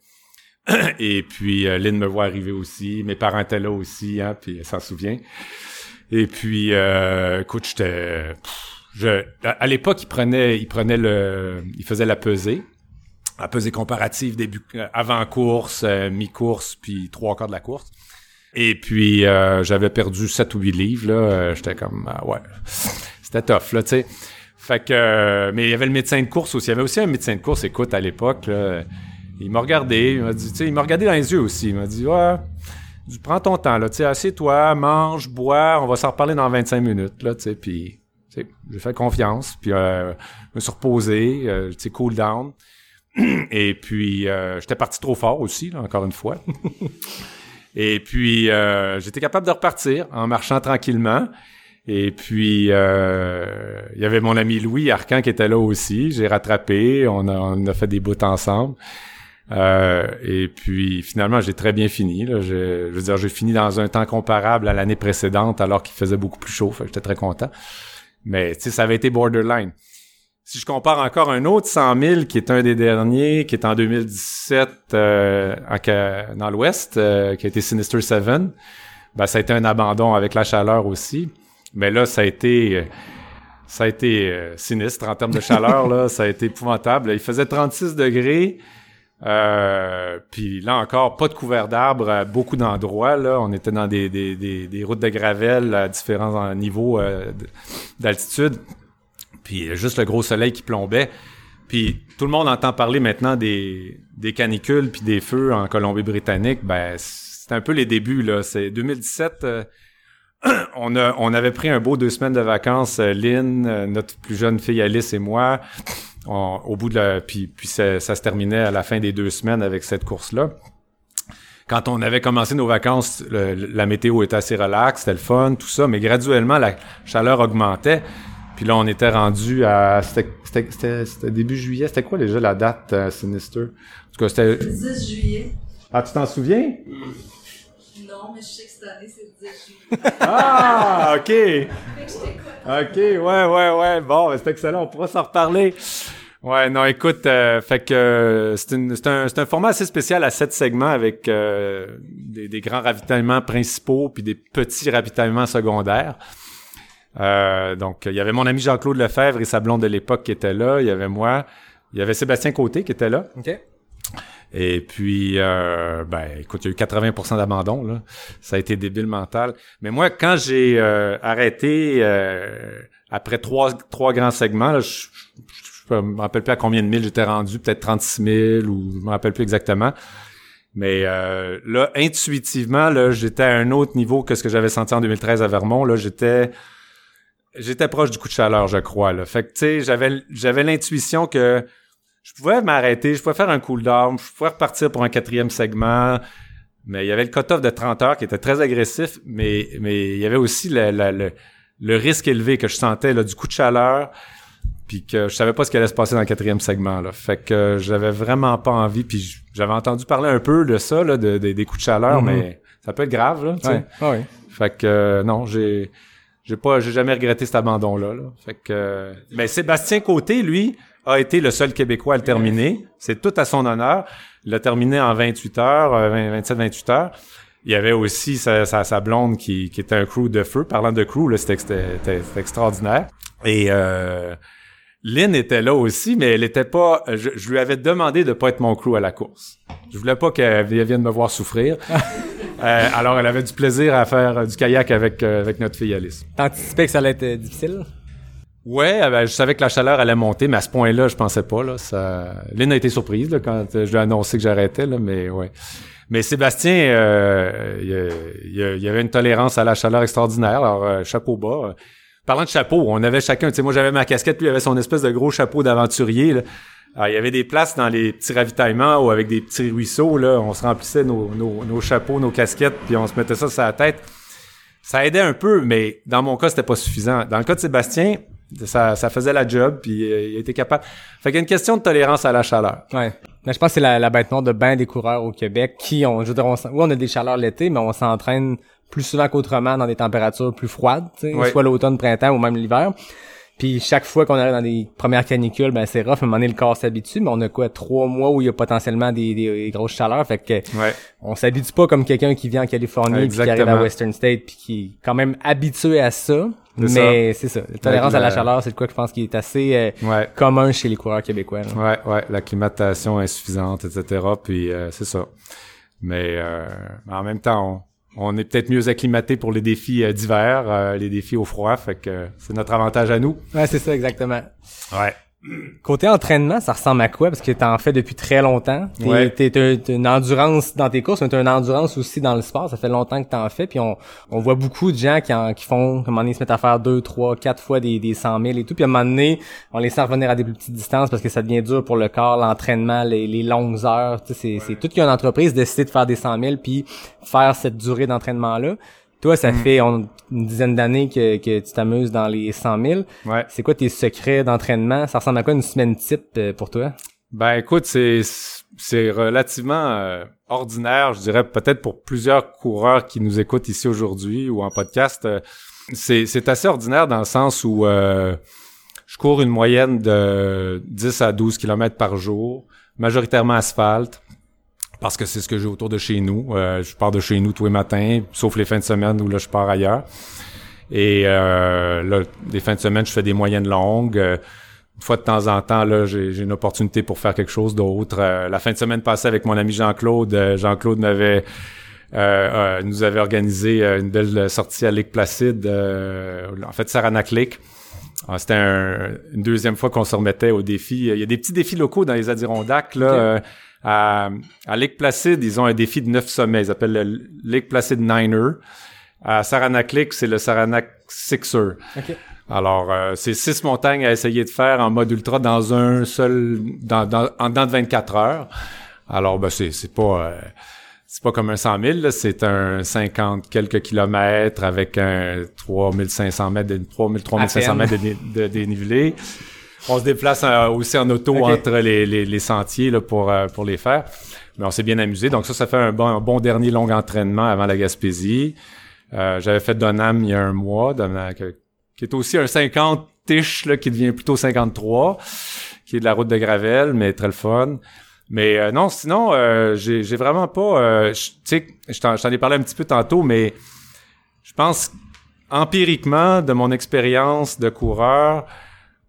Et puis euh, me voit arriver aussi, mes parents étaient là aussi, hein, puis elle s'en souvient. Et puis, euh, écoute, j'étais, à l'époque, il prenait, le, il faisait la pesée à pesée comparative début euh, avant course, mi-course, puis trois quarts de la course. Et puis euh, j'avais perdu 7 ou 8 livres Euh, j'étais comme ah ouais. C'était tough là, tu sais. Fait que euh, mais il y avait le médecin de course aussi, il y avait aussi un médecin de course écoute à l'époque il m'a regardé, il m'a dit tu sais, il m'a regardé dans les yeux aussi, il m'a dit "Ouais, prends ton temps là, tu sais, assieds-toi, mange, bois, on va s'en reparler dans 25 minutes là, tu sais, puis j'ai fait confiance, puis je me suis reposé, tu sais, cool down. Et puis, j'étais parti trop fort aussi, là, encore une fois. Et puis, euh, j'étais capable de repartir en marchant tranquillement. Et puis, euh, il y avait mon ami Louis Arcan qui était là aussi. J'ai rattrapé. On a, fait des bouts ensemble. Euh, et puis, finalement, j'ai très bien fini. Là. Je, je veux dire, j'ai fini dans un temps comparable à l'année précédente alors qu'il faisait beaucoup plus chaud. J'étais très content. Mais, tu sais, ça avait été borderline. Si je compare encore un autre 100 000 qui est un des derniers, qui est en 2017 euh, en dans l'Ouest, euh, qui a été Sinister Seven, ben ça a été un abandon avec la chaleur aussi. Mais là, ça a été euh, ça a été euh, sinistre en termes de chaleur là, ça a été épouvantable. Il faisait 36 degrés. Euh, puis là encore, pas de couvert d'arbres à beaucoup d'endroits. Là, on était dans des, des, des, des routes de gravelle à différents niveaux euh, d'altitude puis juste le gros soleil qui plombait. Puis tout le monde entend parler maintenant des, canicules puis des feux en Colombie-Britannique. Ben, c'est un peu les débuts, là. C'est 2017, euh, on, a, on avait pris un beau deux semaines de vacances, euh, Lynn, euh, notre plus jeune fille Alice et moi. Au bout de la... Puis, puis ça, se terminait à la fin des deux semaines avec cette course-là. Quand on avait commencé nos vacances, la météo était assez relaxe, c'était le fun, tout ça, mais graduellement, la chaleur augmentait. Puis là, on était rendu à... C'était, c'était, c'était- c'était début juillet. C'était quoi déjà la date, euh, Sinister? En tout cas, c'était... 10 juillet. Ah, tu t'en souviens? Non, mais je sais que cette année, c'est le 10 juillet. Ah, OK! OK, ouais, ouais, ouais. Bon, ben, c'est excellent. On pourra s'en reparler. Ouais, non, écoute, euh, fait que euh, c'est, un, c'est un format assez spécial à sept segments avec euh, des, des grands ravitaillements principaux puis des petits ravitaillements secondaires. Euh, donc, il y avait mon ami Jean-Claude Lefebvre et sa blonde de l'époque qui étaient là. Il y avait moi. Il y avait Sébastien Côté qui était là. OK. Et puis, euh, ben, écoute, il y a eu 80% d'abandon, là. Ça a été débile mental. Mais moi, quand j'ai euh, arrêté euh, après trois, trois grands segments, là, je, je, je me rappelle plus à combien de milles j'étais rendu, peut-être 36 000 ou je me rappelle plus exactement. Mais euh, là, intuitivement, là, j'étais à un autre niveau que ce que j'avais senti en 2013 à Vermont. Là, j'étais j'étais proche du coup de chaleur, je crois. Là. Fait que tu sais, j'avais j'avais l'intuition que je pouvais m'arrêter, je pouvais faire un cool down, je pouvais repartir pour un quatrième segment. Mais il y avait le cut-off de 30 heures qui était très agressif, mais mais il y avait aussi le, le, le, le risque élevé que je sentais là, du coup de chaleur, puis que je savais pas ce qui allait se passer dans le quatrième segment. Là. Fait que j'avais vraiment pas envie, puis j'avais entendu parler un peu de ça, là, de, de- des coups de chaleur, Mhm. mais ça peut être grave. Là. Ouais. Ah. Fait que euh, non, j'ai j'ai pas j'ai jamais regretté cet abandon là. Fait que euh, mais Sébastien Côté lui a été le seul québécois à le terminer, c'est tout à son honneur. Il l'a terminé en 28 heures, euh, 27 28 heures. Il y avait aussi sa, blonde qui, était un crew de feu. Parlant de crew, là, c'était extraordinaire. Et euh, Lynn était là aussi, mais elle était pas. Je, je lui avais demandé de pas être mon crew à la course. Je voulais pas qu'elle vienne me voir souffrir. Euh, alors, elle avait du plaisir à faire euh, du kayak avec euh, avec notre fille Alice. T'anticipais que ça allait être difficile? Ouais, ben, je savais que la chaleur allait monter, mais à ce point-là, je pensais pas. Là, ça... Lynn a été surprise là, quand je lui ai annoncé que j'arrêtais, là, mais ouais. Mais Sébastien, euh, il, y avait une tolérance à la chaleur extraordinaire. Alors, euh, chapeau bas. Parlant de chapeau, on avait chacun, tu sais, moi j'avais ma casquette, puis il avait son espèce de gros chapeau d'aventurier. Alors, il y avait des places dans les petits ravitaillements ou avec des petits ruisseaux, là, on se remplissait nos, nos, nos chapeaux, nos casquettes, puis on se mettait ça sur la tête. Ça aidait un peu, mais dans mon cas, c'était pas suffisant. Dans le cas de Sébastien, ça, ça faisait la job, puis euh, il était capable. Fait qu'il y a une question de tolérance à la chaleur. Ouais. Mais je pense que c'est la, la bête noire de bien des coureurs au Québec qui ont, je veux dire, on, oui, on a des chaleurs l'été, mais on s'entraîne plus souvent qu'autrement dans des températures plus froides, Ouais. soit l'automne, printemps ou même l'hiver. Puis chaque fois qu'on arrive dans des premières canicules, ben c'est rough, à un moment donné, le corps s'habitue, mais on a quoi, trois mois où il y a potentiellement des, des, des grosses chaleurs, fait que Ouais. on s'habitue pas comme quelqu'un qui vient en Californie puis qui arrive à. Western State puis qui est quand même habitué à ça. Mais c'est ça. La tolérance à la chaleur, c'est quoi que je pense qui est assez euh, Ouais. commun chez les coureurs québécois. là. Ouais, ouais, l'acclimatation insuffisante, etc. Puis euh, c'est ça. Mais euh, en même temps, on, on est peut-être mieux acclimaté pour les défis euh, d'hiver, euh, les défis au froid, fait que c'est notre avantage à nous. Ouais, c'est ça exactement. Ouais. Côté entraînement, ça ressemble à quoi? Parce que t'en fais depuis très longtemps. T'es, Ouais. une endurance dans tes courses, mais t'as une endurance aussi dans le sport. Ça fait longtemps que t'en fais. Puis on, on voit beaucoup de gens qui, en, qui font, moment donné, se mettent à faire deux, trois, quatre fois des, des 100 000 et tout. Puis à un moment donné, on les sent revenir à des plus petites distances parce que ça devient dur pour le corps, l'entraînement, les, les longues heures. C'est, c'est tout qu'une entreprise décider de faire des 100 000 puis faire cette durée d'entraînement-là. Toi, ça fait on- une dizaine d'années que, que tu t'amuses dans les 100 000. Ouais. C'est quoi tes secrets d'entraînement? Ça ressemble à quoi une semaine type euh, pour toi? Ben écoute, c'est c'est relativement euh, ordinaire, je dirais peut-être pour plusieurs coureurs qui nous écoutent ici aujourd'hui ou en podcast. euh, c'est c'est assez ordinaire dans le sens où euh, je cours une moyenne de 10 à 12 km par jour, majoritairement asphalte. Parce que c'est ce que j'ai autour de chez nous. Euh, je pars de chez nous tous les matins, sauf les fins de semaine où là je pars ailleurs. Et euh, là, des fins de semaine, je fais des moyennes longues. Euh, une fois de temps en temps, là, j'ai j'ai une opportunité pour faire quelque chose d'autre. Euh, la fin de semaine passée avec mon ami Jean-Claude, euh, Jean-Claude m'avait euh, euh, nous avait organisé euh, une belle sortie à Lake Placide, euh, en fait Saranac Lake. Ah, C'était un- une deuxième fois qu'on se remettait au défi. Il y a des petits défis locaux dans les Adirondacks. Là. À, à Lake Placide, ils ont un défi de neuf sommets. Ils appellent le Lake Placide Niner. À Saranac Lake, c'est le Saranac Sixer. Alors, euh, c'est six montagnes à essayer de faire en mode ultra dans un seul, dans, dans, en dedans de 24 heures. Alors, ben, c'est, c'est pas, euh, c'est pas comme un 100 000, là, c'est un 50 quelques kilomètres avec un 3500 mètres, de, 3000, 3500 peine. mètres de dénivelé. On se déplace euh, aussi en auto entre les, les, les sentiers là, pour, euh, pour les faire. Mais on s'est bien amusé. Donc ça, ça fait un bon, un bon dernier long entraînement avant la Gaspésie. Euh, J'avais fait Donham il y a un mois, Donham, que- qui est aussi un 50-ish, là, qui devient plutôt 53, qui est de la route de Gravel, mais très le fun. Mais euh, non, sinon, euh, j'ai vraiment pas... euh, Tu sais, je t'en je t'en ai parlé un petit peu tantôt, mais je pense empiriquement, de mon expérience de coureur,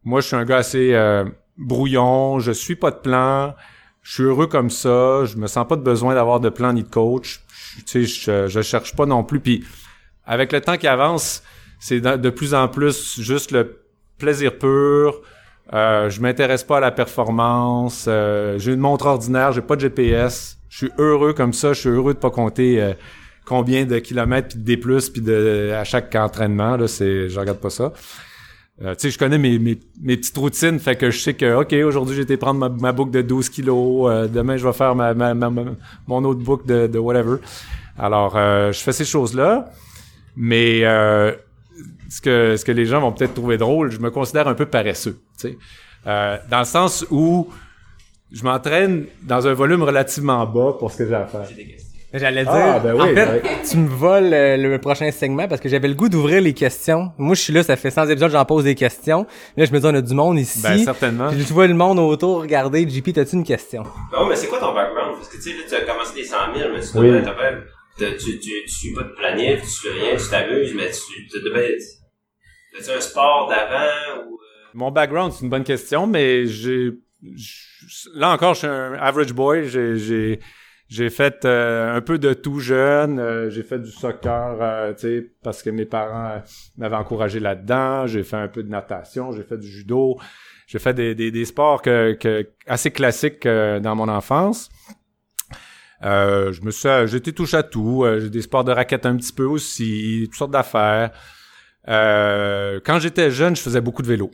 moi, je suis un gars assez euh, brouillon, je suis pas de plan, je suis heureux comme ça, je me sens pas de besoin d'avoir de plan ni de coach. Tu sais, je, je cherche pas non plus. Puis avec le temps qui avance, c'est de, de plus en plus juste le plaisir pur. Euh, je m'intéresse pas à la performance. euh, j'ai une montre ordinaire, j'ai pas de GPS. Je suis heureux comme ça. Je suis heureux de pas compter euh, combien de kilomètres puis de D+, puis de à chaque entraînement. Là, c'est, je regarde pas ça. Euh, tu sais, je connais mes, mes, mes petites routines, fait que je sais que, OK, aujourd'hui, j'ai été prendre ma, ma boucle de 12 kilos, euh, demain, je vais faire ma, ma, ma- mon autre boucle de, de whatever. Alors, euh, je fais ces choses-là, mais euh, ce, que, ce que les gens vont peut-être trouver drôle, je me considère un peu paresseux, tu sais. Euh, dans le sens où je m'entraîne dans un volume relativement bas pour ce que j'ai à faire. J'allais dire, Ah, ben oui, en fait, ben tu me voles euh, le prochain segment parce que j'avais le goût d'ouvrir les questions. Moi, je suis là, ça fait 100 épisodes, j'en pose des questions. Là, je me dis, on a du monde ici. Ben, certainement. Puis je vois le monde autour regarder. JP, t'as-tu une question? Non, mais c'est quoi ton background? Parce que tu sais, là, tu as commencé des 100 000, mais tu Oui. devais, t'as pas- t'as- tu, tu, tu suis pas de planif, tu suis rien, tu t'amuses, mais tu, tu devais, t'as-tu un sport d'avant ou, euh, Mon background, c'est une bonne question, mais j'ai là encore, je suis un average boy. J'ai j'ai j'ai fait euh, un peu de tout jeune. Euh, j'ai fait du soccer, euh, tu sais, parce que mes parents euh, m'avaient encouragé là-dedans. J'ai fait un peu de natation. J'ai fait du judo. J'ai fait des, des, des sports que, que assez classiques euh, dans mon enfance. Euh, je me suis, été touche à tout. J'ai des sports de raquettes un petit peu aussi, toutes sortes d'affaires. Quand j'étais jeune, je faisais beaucoup de vélo.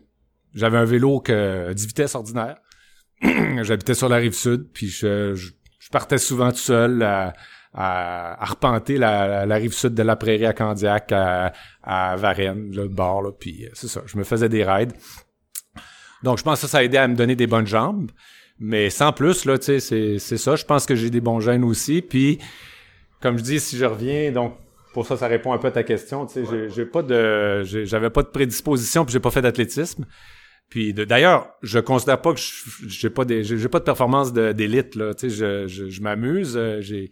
J'avais un vélo que 10 vitesses ordinaire. j'habitais sur la rive sud, puis je, je, je partais souvent tout seul à, à arpenter la, la, rive sud de la prairie à Candiac, à, à Varennes, le bord, là, puis euh, c'est ça, je me faisais des rides. Donc, je pense que ça, ça a aidé à me donner des bonnes jambes. Mais sans plus, là, tu sais, c'est, ça. Je pense que j'ai des bons gènes aussi. Puis, comme je dis, si je reviens, donc, pour ça, ça répond un peu à ta question. Tu sais, j'ai, pas de, j'avais pas de prédisposition, puis j'ai pas fait d'athlétisme. Puis d'ailleurs, je considère pas que je- j'ai pas des, j'ai pas de performance d'élite là. Tu sais, je, je, je m'amuse. euh, J'ai,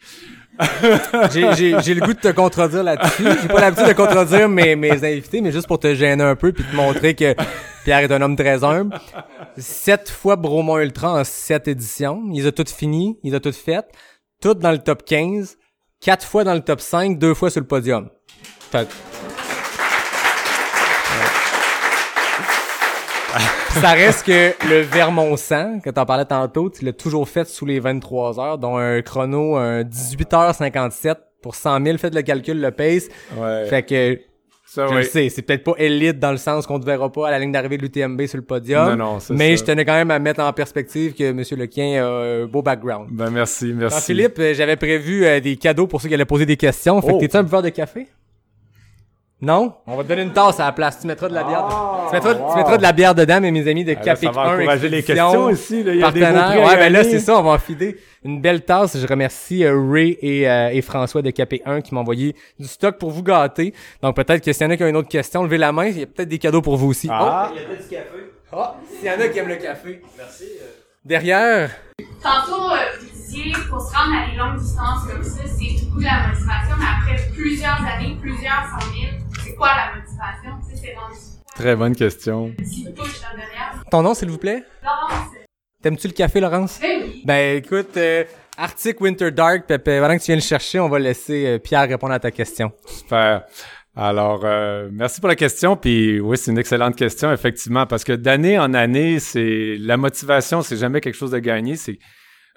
J'ai, le goût de te contredire là-dessus. J'ai pas l'habitude de contredire mes, mes invités, mais juste pour te gêner un peu puis te montrer que Pierre est un homme très humble. Sept fois Bromont Ultra en sept éditions. Il les a toutes finies, il les a toutes faites. Toutes dans le top 15. Quatre fois dans le top 5, deux fois sur le podium. Fait Ça reste que le Vermont 100, que t'en parlais tantôt, tu l'as toujours fait sous les 23 heures, dont un chrono, un 18h57 pour 100 000. Faites le calcul, le pace. ouais. Fait que, ça, je le sais, c'est peut-être pas élite dans le sens qu'on te verra pas à la ligne d'arrivée de l'UTMB sur le podium. Non, non, c'est Mais ça. je tenais quand même à mettre en perspective que Monsieur Lequin a un beau background. Ben merci, merci. Jean-Philippe, euh, j'avais prévu euh, des cadeaux pour ceux qui allaient poser des questions. Fait Oh. que t'es-tu un buveur de café? Non? On va te donner une tasse à la place. Tu mettras de la bière. tu, mettras, tu mettras de la bière dedans, mais mes amis de Ah, Capic ça va 1 encourager les questions aussi. Là. Il y a des Ouais, ben là, c'est ça, on va en filer une belle tasse. Je remercie euh, Ray et, euh, et François de Capé 1 qui m'ont envoyé du stock pour vous gâter. Donc peut-être que s'il y en a qui ont une autre question, levez la main. Il y a peut-être des cadeaux pour vous aussi. Ah. Il y a peut-être du café. Oh, Ah, s'il y en a qui aiment le café. Merci. Derrière, Tantôt, euh, vous disiez, pour se rendre à des longues distances comme ça, c'est beaucoup de la motivation, mais après plusieurs années, plusieurs cent mille, c'est quoi la motivation? Tu sais, c'est rendu Très bonne question. ton nom s'il vous plaît? Laurence, T'aimes-tu le café, Laurence? ben oui. Ben écoute, euh, Arctic Winter Dark, Pepe, pendant que tu viens le chercher, on va laisser euh, Pierre répondre à ta question. Super. Alors, euh, merci pour la question. Puis oui, c'est une excellente question, effectivement, parce que d'année en année, c'est la motivation, c'est jamais quelque chose de gagné, c'est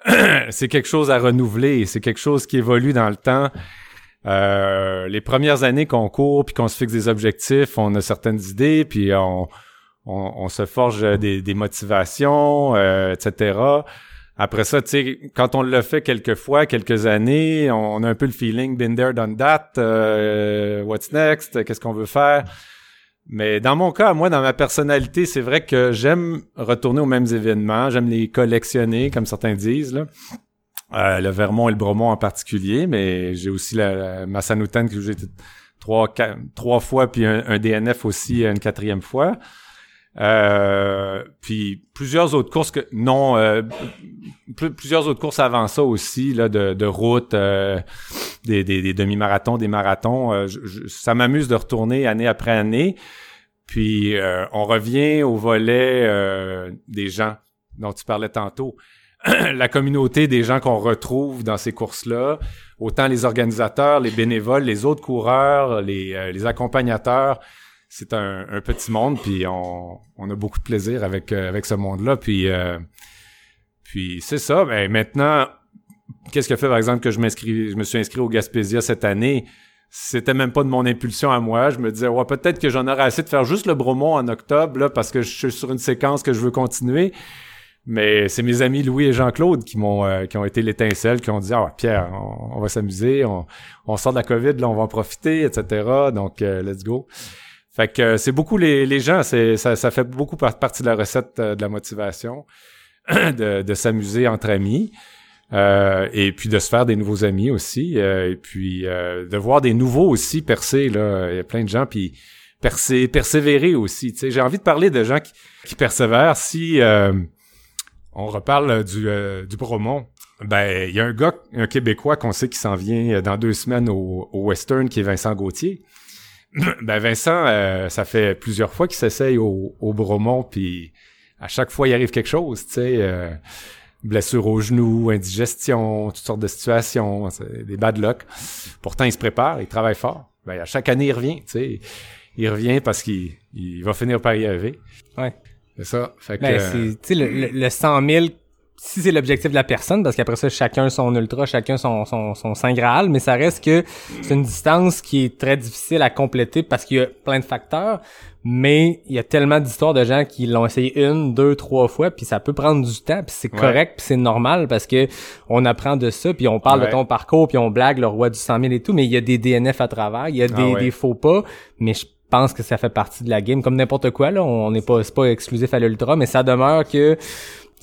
c'est quelque chose à renouveler, c'est quelque chose qui évolue dans le temps. Euh, les premières années qu'on court puis qu'on se fixe des objectifs, on a certaines idées, puis on on, on se forge des, des motivations, euh, etc. Après ça, tu sais, quand on le fait quelques fois, quelques années, on a un peu le feeling been there, done that, euh, what's next, qu'est-ce qu'on veut faire? Mais dans mon cas, moi, dans ma personnalité, c'est vrai que j'aime retourner aux mêmes événements, j'aime les collectionner, comme certains disent, là. Euh, le Vermont et le Bromont en particulier, mais j'ai aussi la, la Massanutten que j'ai trois, quatre- trois fois, puis un, un DNF aussi une quatrième fois. Euh, puis plusieurs autres courses que non euh, pl- plusieurs autres courses avant ça aussi là de, de route euh, des, des, des demi-marathons des marathons. Euh, je- je- ça m'amuse de retourner année après année. Puis euh, on revient au volet euh, des gens dont tu parlais tantôt la communauté des gens qu'on retrouve dans ces courses-là, autant les organisateurs, les bénévoles, les autres coureurs, les, euh, accompagnateurs, c'est un, petit monde, puis on, a beaucoup de plaisir avec, euh, avec ce monde-là. Puis, euh, puis c'est ça. Ben, maintenant, qu'est-ce qui a fait, par exemple, que je je me suis inscrit au Gaspésia cette année? C'était même pas de mon impulsion à moi. Je me disais, ouais, peut-être que j'en aurais assez de faire juste le Bromont en octobre, là, parce que je suis sur une séquence que je veux continuer. Mais c'est mes amis Louis et Jean-Claude qui m'ont euh, qui ont été l'étincelle, qui ont dit ah Pierre, on, on va s'amuser, on, on sort de la COVID, là on va en profiter, etc. Donc euh, let's go. Fait que euh, c'est beaucoup les, les gens, c'est ça, ça fait beaucoup par- partie de la recette euh, de la motivation, de, de s'amuser entre amis. Euh, et puis de se faire des nouveaux amis aussi, euh, et puis de voir des nouveaux aussi percer là. Il y a plein de gens puis percer, persévérer aussi. J'ai envie de parler de gens qui, qui persévèrent. Si on reparle euh, du, euh, du Bromont. Ben, il y a un gars, un Québécois qu'on sait qui s'en vient euh, dans deux semaines au, au Western, qui est Vincent Gauthier. ben, Vincent, euh, ça fait plusieurs fois qu'il s'essaye au, au Bromont, puis à chaque fois, il arrive quelque chose, tu sais. euh, blessure au genou, indigestion, toutes sortes de situations, des bad luck. Pourtant, il se prépare, il travaille fort. Ben, à chaque année, il revient, tu sais. Il revient parce qu'il il va finir par y arriver. Ouais. C'est ça. Fait que, Ben, euh, le, le, le 100 000, si c'est l'objectif de la personne, parce qu'après ça, chacun son ultra, chacun son, son, son Saint Graal, mais ça reste que c'est une distance qui est très difficile à compléter parce qu'il y a plein de facteurs, mais il y a tellement d'histoires de gens qui l'ont essayé une, deux, trois fois, puis ça peut prendre du temps, puis c'est Ouais. correct, puis c'est normal parce que on apprend de ça, puis on parle Ouais. de ton parcours, puis on blague le roi du 100 000 et tout, mais il y a des DNF à travers, il y a des, Ah ouais. des faux pas, mais je pense que ça fait partie de la game, comme n'importe quoi, là, on n'est pas, c'est pas exclusif à l'ultra, mais ça demeure que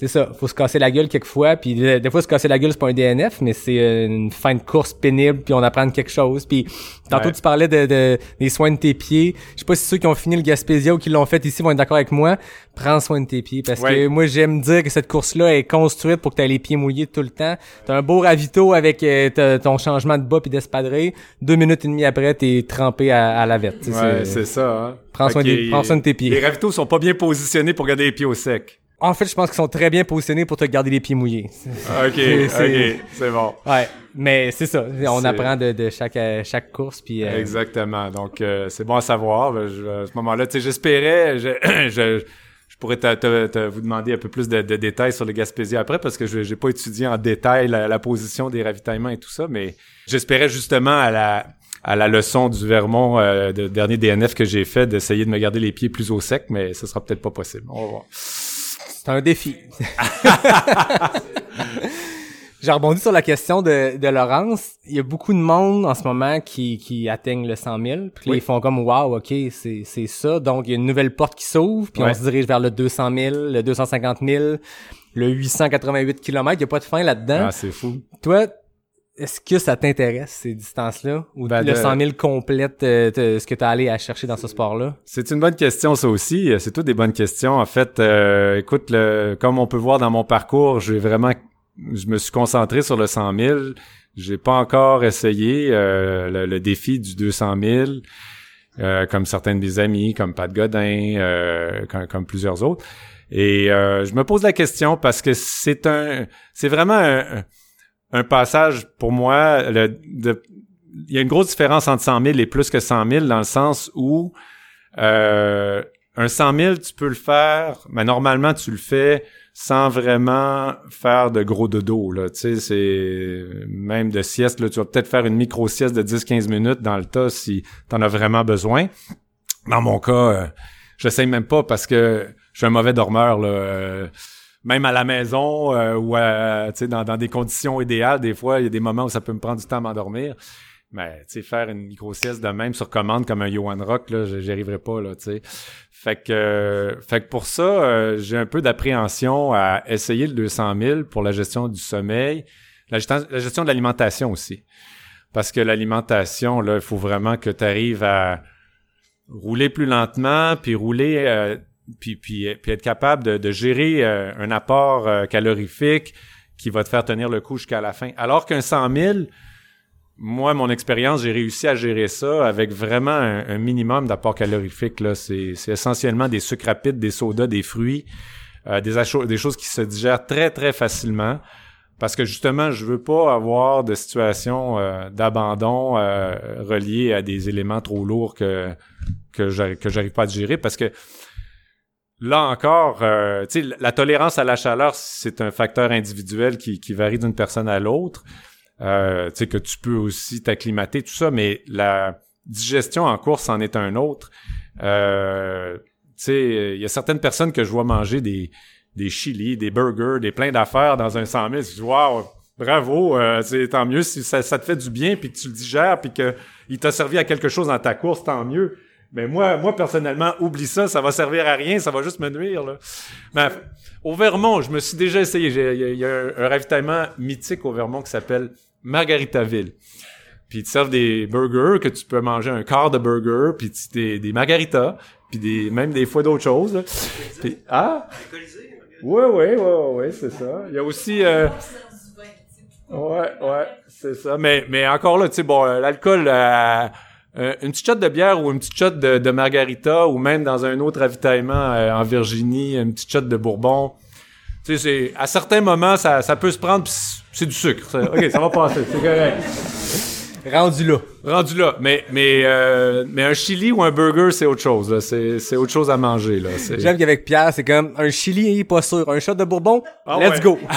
c'est ça, faut se casser la gueule quelquefois, puis des fois se casser la gueule c'est pas un DNF, mais c'est une fin de course pénible, puis on apprend quelque chose. Puis tantôt Ouais. tu parlais de, de- des soins de tes pieds. Je sais pas si ceux qui ont fini le Gaspésia ou qui l'ont fait ici vont être d'accord avec moi. Prends soin de tes pieds parce Ouais. que moi j'aime dire que cette course-là est construite pour que tu aies les pieds mouillés tout le temps. T'as un beau ravito avec euh, ton changement de bas puis d'espadrille. Deux minutes et demie après t'es trempé à, à la sais, Ouais, c'est- ça. Hein? Soin prends soin de tes pieds. Les ravitaux sont pas bien positionnés pour garder les pieds au sec. En fait, je pense qu'ils sont très bien positionnés pour te garder les pieds mouillés. Ok, C'est- c'est- ok, c'est bon. Ouais, mais c'est ça. On apprend de, de chaque euh, chaque course puis euh, Exactement. Donc, euh, c'est bon à savoir. Je- à ce moment-là, tu sais, j'espérais, je, je, je pourrais te, te- te- vous demander un peu plus de, de détails sur le Gaspésia après parce que je j'ai pas étudié en détail la, la position des ravitaillements et tout ça, mais j'espérais justement à la à la leçon du Vermont euh, de dernier DNF que j'ai fait d'essayer de me garder les pieds plus au sec, mais ce sera peut-être pas possible. On va voir. C'est un défi. J'ai rebondi sur la question de, de Laurence. Il y a beaucoup de monde en ce moment qui, qui atteignent le 100 000. Puis là, Oui. ils font comme, wow, OK, c'est c'est ça. Donc, il y a une nouvelle porte qui s'ouvre. Puis Ouais. on se dirige vers le 200 000, le 250 000, le 888 km. Il n'y a pas de fin là-dedans. Ah, c'est fou. Toi, est-ce que ça t'intéresse, ces distances-là? Ou Ben, le de- 100 000 complète euh, te- ce que tu as allé à chercher dans ce sport-là? C'est une bonne question, ça aussi. C'est toutes des bonnes questions. En fait, euh, écoute, le, comme on peut voir dans mon parcours, j'ai vraiment, je me suis concentré sur le 100 000. J'ai pas encore essayé euh, le, le défi du 200 000, euh, comme certains de mes amis, comme Pat Godin, euh, comme, comme plusieurs autres. Et euh, je me pose la question parce que c'est un, c'est vraiment un, un passage pour moi. Il y a une grosse différence entre 100 000 et plus que 100 000 dans le sens où euh, un 100 000, tu peux le faire, mais normalement, tu le fais sans vraiment faire de gros dodo, là. Tu sais, c'est même de sieste, là. Tu vas peut-être faire une micro-sieste de 10-15 minutes dans le tas si t'en as vraiment besoin. Dans mon cas, euh, j'essaye même pas parce que je suis un mauvais dormeur. Euh, même à la maison euh, ou à, dans, dans des conditions idéales, des fois, il y a des moments où ça peut me prendre du temps à m'endormir. Mais, tu sais, faire une micro-sieste de même sur commande comme un Johan Rock, là, j'y arriverai pas, là, tu sais. Fait que, euh, fait que pour ça, euh, j'ai un peu d'appréhension à essayer le 200 000 pour la gestion du sommeil, la gestion, la gestion de l'alimentation aussi. Parce que l'alimentation, là, il faut vraiment que tu arrives à rouler plus lentement, puis rouler, euh, puis, puis, puis être capable de, de gérer euh, un apport euh, calorifique qui va te faire tenir le coup jusqu'à la fin. Alors qu'un 100 000, moi, mon expérience, j'ai réussi à gérer ça avec vraiment un, minimum d'apport calorifique. Là, c'est, c'est essentiellement des sucres rapides, des sodas, des fruits, euh, des, choses qui se digèrent très très facilement. Parce que justement, je veux pas avoir de situation euh, d'abandon euh, reliée à des éléments trop lourds que que j'arrive que j'arrive pas à digérer. Parce que là encore, euh, la tolérance à la chaleur, c'est un facteur individuel qui, qui varie d'une personne à l'autre. Euh, que tu peux aussi t'acclimater, tout ça, mais la digestion en course en est un autre. Euh, tu sais, il y a certaines personnes que je vois manger des des chili, des burgers, des plein d'affaires dans un 100 000. Je dis, wow, bravo, euh, tant mieux si ça, ça te fait du bien puis que tu le digères puis que il t'a servi à quelque chose dans ta course, tant mieux. Mais moi, moi personnellement, oublie ça, ça va servir à rien, ça va juste me nuire. Là. Mais au Vermont, je me suis déjà essayé. Il y a, il y a un, un ravitaillement mythique au Vermont qui s'appelle Margaritaville. Puis ils te servent des burgers que tu peux manger un quart de burger, puis tu- des, des margaritas, puis des même des fois d'autres choses. là. Puis, ah, ouais, ouais, ouais, ouais, ouais, c'est ça. Il y a aussi euh, Ouais, ouais, c'est ça. Mais, mais encore là, tu sais, bon, euh, l'alcool, euh, euh, une petite shot de bière ou une petite shot de, de margarita ou même dans un autre ravitaillement euh, en Virginie, une petite shot de bourbon. Tu sais, à certains moments, ça, ça peut se prendre c'est du sucre. ça. OK, ça va passer, c'est correct. Rendu là. Rendu là, mais mais euh, mais un chili ou un burger, c'est autre chose. C'est c'est autre chose à manger là. J'aime qu'avec Pierre, c'est comme un chili pas sûr, un shot de bourbon, Ah let's ouais. go.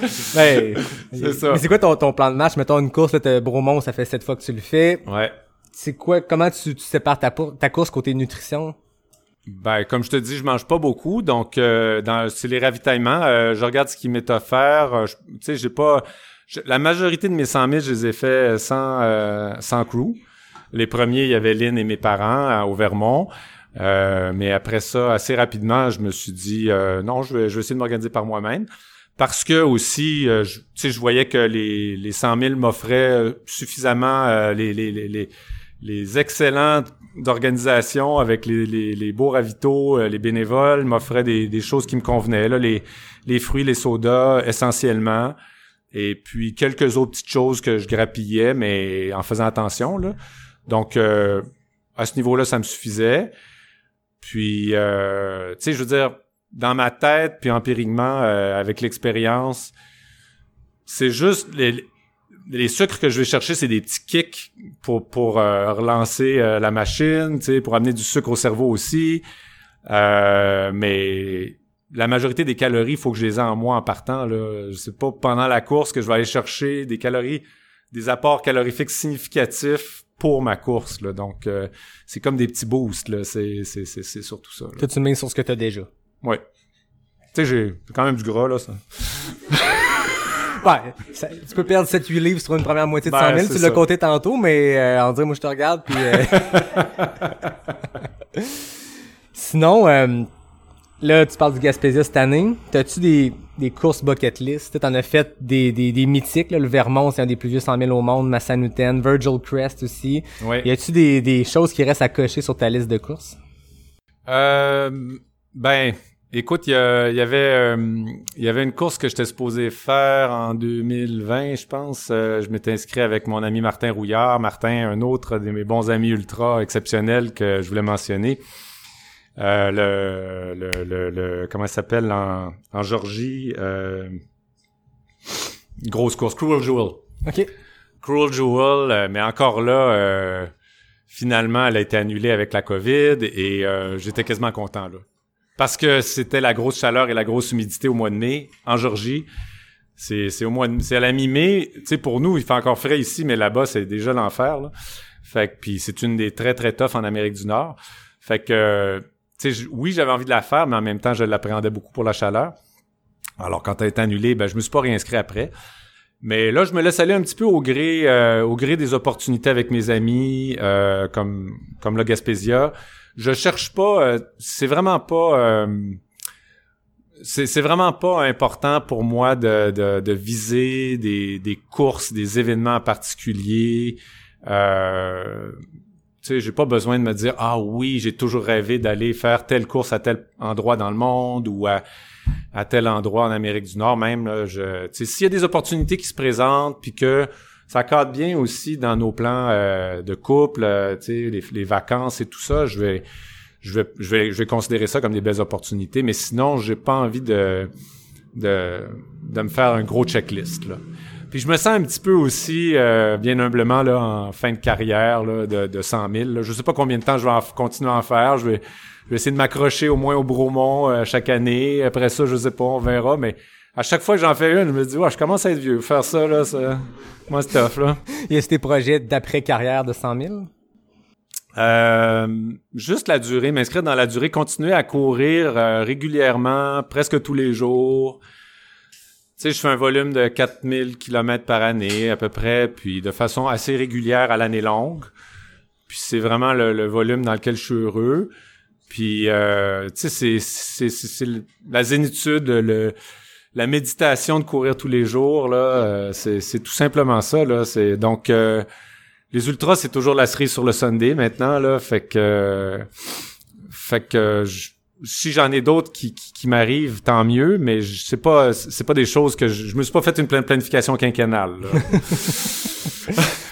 C'est ça. Mais c'est quoi ton, ton plan de match? Mettons une course, là, Bromont, ça fait sept fois que tu le fais. Ouais. C'est quoi, comment tu, tu sépares ta, ta course côté nutrition? Ben, comme je te dis, je mange pas beaucoup, donc euh, dans c'est les ravitaillements. euh, je regarde ce qui m'est offert. euh, Tu sais, j'ai pas. La majorité de mes 100 000, je les ai fait sans euh, sans crew. Les premiers, il y avait Lynn et mes parents au Vermont. Euh, mais après ça, assez rapidement, je me suis dit euh, non, je vais, je vais essayer de m'organiser par moi-même. Parce que aussi, euh, je, je voyais que les, les 100 000 m'offraient euh, suffisamment euh, les, les, les, les, excellents d'organisation avec les, les, les beaux ravitaux, euh, les bénévoles m'offraient des, des choses qui me convenaient. Là, les, les fruits, les sodas, essentiellement. Et puis quelques autres petites choses que je grappillais, mais en faisant attention. Là. Donc, euh, à ce niveau-là, ça me suffisait. Puis, euh, tu sais, je veux dire, dans ma tête, puis empiriquement, euh, avec l'expérience, c'est juste les, les sucres que je vais chercher, c'est des petits kicks pour pour euh, relancer euh, la machine, tu sais, pour amener du sucre au cerveau aussi. Euh, mais la majorité des calories, il faut que je les ai en moi en partant. Là, c'est pas pendant la course que je vais aller chercher des calories, des apports calorifiques significatifs pour ma course. Là. Donc, euh, c'est comme des petits boosts. Là. C'est, c'est, c'est, c'est surtout ça. là. Tu mets sur ce que t'as déjà? Ouais. Tu sais, j'ai quand même du gras, là, ça. Ouais, ça- tu peux perdre 7-8 livres sur une première moitié de Ben, 100 000, c'est tu l'as compté tantôt, mais euh, on dirait, moi, je te regarde, puis... euh, Sinon, euh, là, tu parles du Gaspésia cette année. T'as-tu des, des courses bucket list? T'en as fait des, des, des mythiques, là. Le Vermont, c'est un des plus vieux 100 000 au monde. Massanutten, Virgil Crest aussi. Ouais. Y a-tu des, des choses qui restent à cocher sur ta liste de courses? Euh, ben, écoute, il y, y avait euh, il y avait une course que j'étais supposé faire en 2020, je pense. Euh, je m'étais inscrit avec mon ami Martin Rouillard. Martin, un autre de mes bons amis ultra exceptionnels que je voulais mentionner. Euh, le, le, le, le- comment ça s'appelle en, en Georgie euh, grosse course Cruel Jewel OK. Cruel Jewel, euh, mais encore là, euh, finalement, elle a été annulée avec la COVID et euh, j'étais quasiment content là. Parce que c'était la grosse chaleur et la grosse humidité au mois de mai en Georgie. C'est c'est au mois de, c'est à la mi-mai. Tu sais, pour nous, il fait encore frais ici, mais là-bas, c'est déjà l'enfer. Là. Fait que puis c'est une des très très tough en Amérique du Nord. Fait que oui, j'avais envie de la faire, mais en même temps, je l'appréhendais beaucoup pour la chaleur. Alors quand elle été annulée, ben je me suis pas réinscrit après. Mais là, je me laisse aller un petit peu au gré, euh, au gré des opportunités avec mes amis, euh, comme comme le Gaspésia. Je cherche pas, euh, c'est vraiment pas, euh, c'est vraiment pas important pour moi de de, de viser des des courses, des événements en particulier. Euh, sais, j'ai pas besoin de me dire ah oui, j'ai toujours rêvé d'aller faire telle course à tel endroit dans le monde ou à tel endroit en Amérique du Nord même s'il y a des opportunités qui se présentent puis que ça cadre bien aussi dans nos plans euh, de couple, euh, les, les vacances et tout ça, je vais je vais je vais je vais considérer ça comme des belles opportunités mais sinon j'ai pas envie de de de me faire un gros checklist là. Puis je me sens un petit peu aussi, euh, bien humblement, là, en fin de carrière là, de, de 100 000. Là. Je sais pas combien de temps je vais en continuer à en faire. Je vais, je vais essayer de m'accrocher au moins au Bromont euh, chaque année. Après ça, je sais pas, on verra. Mais à chaque fois que j'en fais une, je me dis, ouais, je commence à être vieux. Faire ça, là, ça, moi, c'est tough, là. Y a tes projets d'après-carrière de 100 000? Euh, juste la durée, m'inscrire dans la durée, continuer à courir euh, régulièrement, presque tous les jours. Sais, je fais un volume de 4000 km par année à peu près, puis de façon assez régulière à l'année longue. Puis c'est vraiment le, volume dans lequel je suis heureux. Puis, euh, tu sais, c'est, la zénitude, le, la méditation de courir tous les jours, là, euh, c'est, c'est tout simplement ça, là. C'est, donc, euh, les ultras, c'est toujours la cerise sur le Sunday maintenant, là. Fait que, fait que, si j'en ai d'autres qui, qui, qui m'arrivent, tant mieux, mais je sais pas, c'est pas des choses que je, je me suis pas fait une plan- planification quinquennale.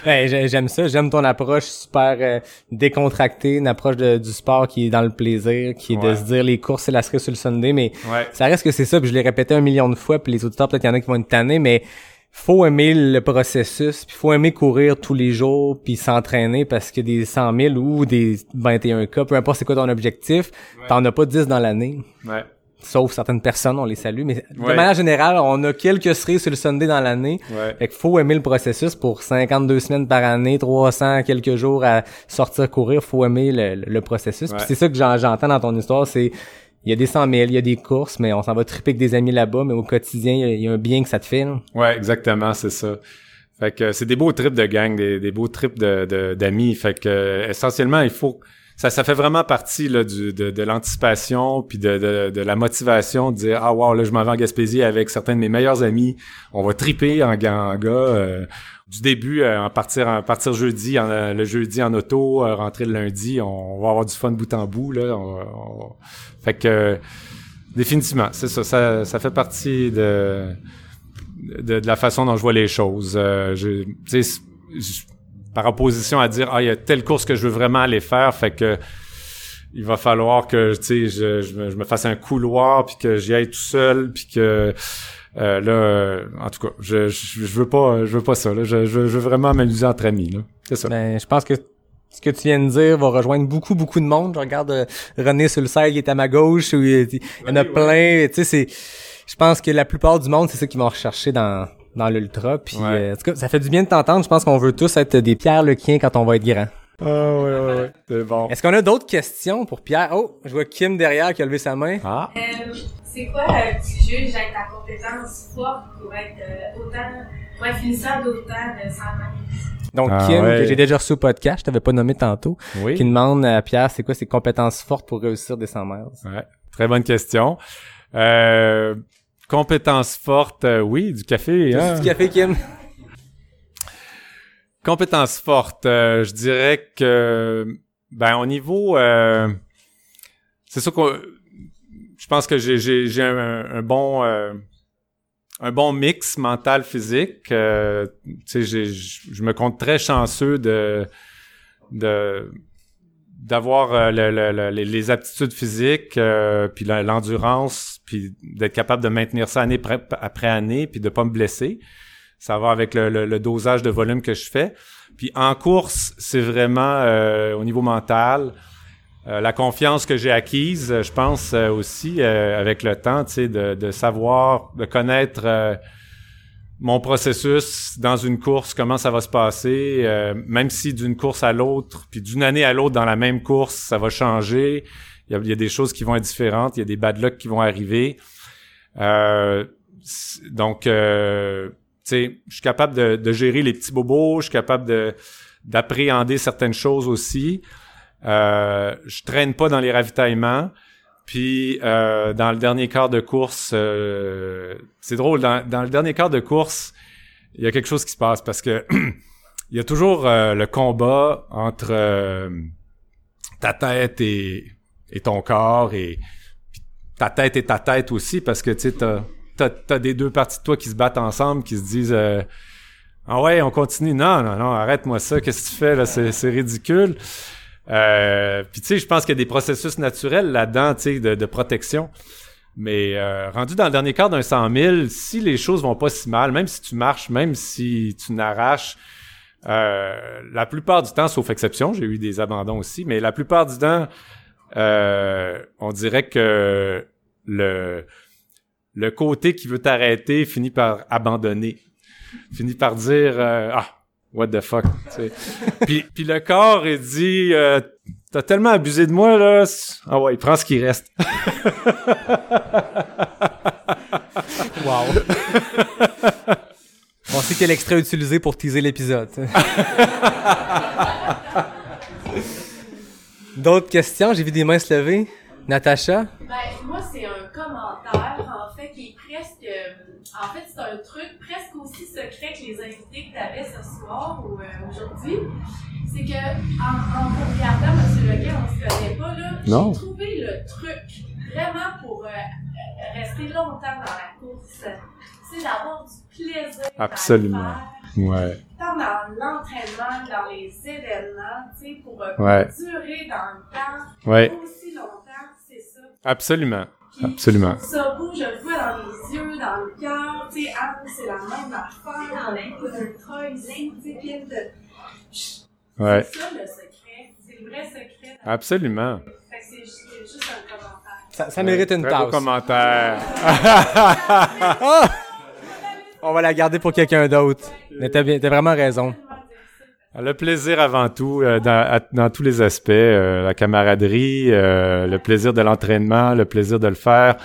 Ouais, j'aime ça, j'aime ton approche super euh, décontractée, une approche de- du sport qui est dans le plaisir, qui est de se dire les courses c'est la cerise sur le Sunday, mais Ouais. ça reste que c'est ça, puis je l'ai répété un million de fois, puis les auditeurs peut-être y en a qui vont être tannés, mais faut aimer le processus, puis faut aimer courir tous les jours, puis s'entraîner parce que des 100 000 ou des 21 cas, peu importe c'est quoi ton objectif, t'en as pas 10 dans l'année. Ouais. Sauf certaines personnes, on les salue, mais de Ouais. manière générale, on a quelques cerises sur le Sunday dans l'année. Ouais. Fait qu'il faut aimer le processus pour 52 semaines par année, 300 quelques jours à sortir courir, faut aimer le, le- processus. Puis c'est ça que j'en- j'entends dans ton histoire, c'est il y a des 100 000, il y a des courses, mais on s'en va triper avec des amis là-bas, mais au quotidien, il y a- un bien que ça te fait. là. Ouais, exactement, c'est ça. Fait que c'est des beaux trips de gang, des, beaux trips de d'amis. fait que essentiellement, il faut ça ça fait vraiment partie là du de, de l'anticipation puis de, de de la motivation de dire ah wow là je m'en vais en Gaspésie avec certains de mes meilleurs amis. On va triper en, en gars. euh, du début, euh, en partir en partir jeudi, en, euh, le jeudi en auto, euh, rentrer le lundi, on, va avoir du fun bout en bout là. On- on- Fait que euh, définitivement, c'est ça, ça, ça fait partie de de, de la façon dont je vois les choses. Euh, je, tu sais, c- j- par opposition à dire ah il y a telle course que je veux vraiment aller faire, fait que il va falloir que je, je, je me fasse un couloir puis que j'y aille tout seul puis que euh, là euh, en tout cas je, je, je veux pas je veux pas ça là. Je, je, je veux vraiment m'amuser entre amis là. C'est ça. Ben, je pense que ce que tu viens de dire va rejoindre beaucoup, beaucoup de monde. Je regarde euh, René sur le qui est à ma gauche, où il il y en a plein. Tu sais, c'est, je pense que la plupart du monde, c'est ça qu'ils vont rechercher dans, dans l'ultra. Puis, Ouais. euh, en tout cas, ça fait du bien de t'entendre. Je pense qu'on veut tous être des Pierre Lequien quand on va être grand. Ah ouais ouais ouais. C'est bon. Est-ce qu'on a d'autres questions pour Pierre? Oh, je vois Kim derrière qui a levé sa main. Ah. C'est quoi euh, tu juges être ta compétence forte pour être euh, autant, pour être finisseur d'autant de 100 mètres? Donc, Ah, Kim, ouais. que j'ai déjà reçu au podcast, je t'avais pas nommé tantôt, Oui. qui demande à Pierre, c'est quoi ses compétences fortes pour réussir des 100 miles? Ouais, très bonne question. Euh, compétences fortes, euh, oui, du café. hein? Du café, Kim? Compétences fortes, euh, je dirais que, ben, au niveau, euh, c'est sûr que pense que j'ai un, bon euh, un bon mix mental physique. Euh, je je me compte très chanceux de de d'avoir euh, le- le- le- les, aptitudes physiques, puis l'endurance, puis d'être capable de maintenir ça année après année, puis de pas me blesser. Ça va avec le, dosage de volume que je fais. Puis en course, c'est vraiment au niveau mental, euh, la confiance que j'ai acquise, euh, je pense euh, aussi avec le temps, de, de savoir, de connaître mon processus dans une course, comment ça va se passer, même si d'une course à l'autre, puis d'une année à l'autre dans la même course, ça va changer. Il y a, des choses qui vont être différentes, il y a des bad luck qui vont arriver. Donc, tu je suis capable de, de gérer les petits bobos, je suis capable de d'appréhender certaines choses aussi. Euh, je traîne pas dans les ravitaillements. Puis euh, dans le dernier quart de course, euh, c'est drôle, dans, le dernier quart de course, il y a quelque chose qui se passe parce que il y a toujours euh, le combat entre euh, ta tête et, ton corps et ta tête et ta tête aussi parce que tu sais t'as des deux parties de toi qui se battent ensemble qui se disent ah ouais on continue non non non arrête-moi ça. Qu'est-ce que tu fais là? C'est ridicule euh, puis tu sais, je pense qu'il y a des processus naturels là-dedans, tu sais, de, de protection. Mais euh, rendu dans le dernier quart d'un 100 000, si les choses vont pas si mal, même si tu marches, même si tu n'arraches, euh, la plupart du temps, sauf exception, j'ai eu des abandons aussi, mais la plupart du temps, euh, on dirait que le le côté qui veut t'arrêter finit par abandonner, finit par dire euh, ah what the fuck. tu sais. puis, puis le corps il dit euh, t'as tellement abusé de moi là, ah ouais, il prend ce qui reste. Wow. On sait quel extrait utiliser pour teaser l'épisode. D'autres questions? J'ai vu des mains se lever. Natacha? Ben, moi, c'est un commentaire, en fait, qui est presque. En fait, c'est un truc les invités que tu avais ce soir ou euh, aujourd'hui. C'est que, en, en vous regardant, M. Leguet, on se connaît pas, là. Non. J'ai trouvé le truc vraiment pour euh, rester longtemps dans la course. C'est d'avoir du plaisir. le Absolument. faire, Ouais. Tant dans l'entraînement, dans les événements, tu sais, pour euh, Ouais. durer dans le temps Ouais. aussi longtemps, c'est ça. Absolument. Absolument. Ça beau, je le vois dans les yeux, dans le cœur, tu sais, Anne, c'est la même affaire, on a beaucoup d'ultra ici, tu sais, puis de... Ouais. C'est ça le secret, c'est le vrai secret. Absolument. Fait que c'est juste, un commentaire. Ça, ça mérite une Très beau tasse. commentaire. Ah! On va la garder pour quelqu'un d'autre. Mais t'as bien- t'as vraiment raison. Le plaisir avant tout, euh, dans, dans tous les aspects, euh, la camaraderie, euh, le plaisir de l'entraînement, le plaisir de le faire.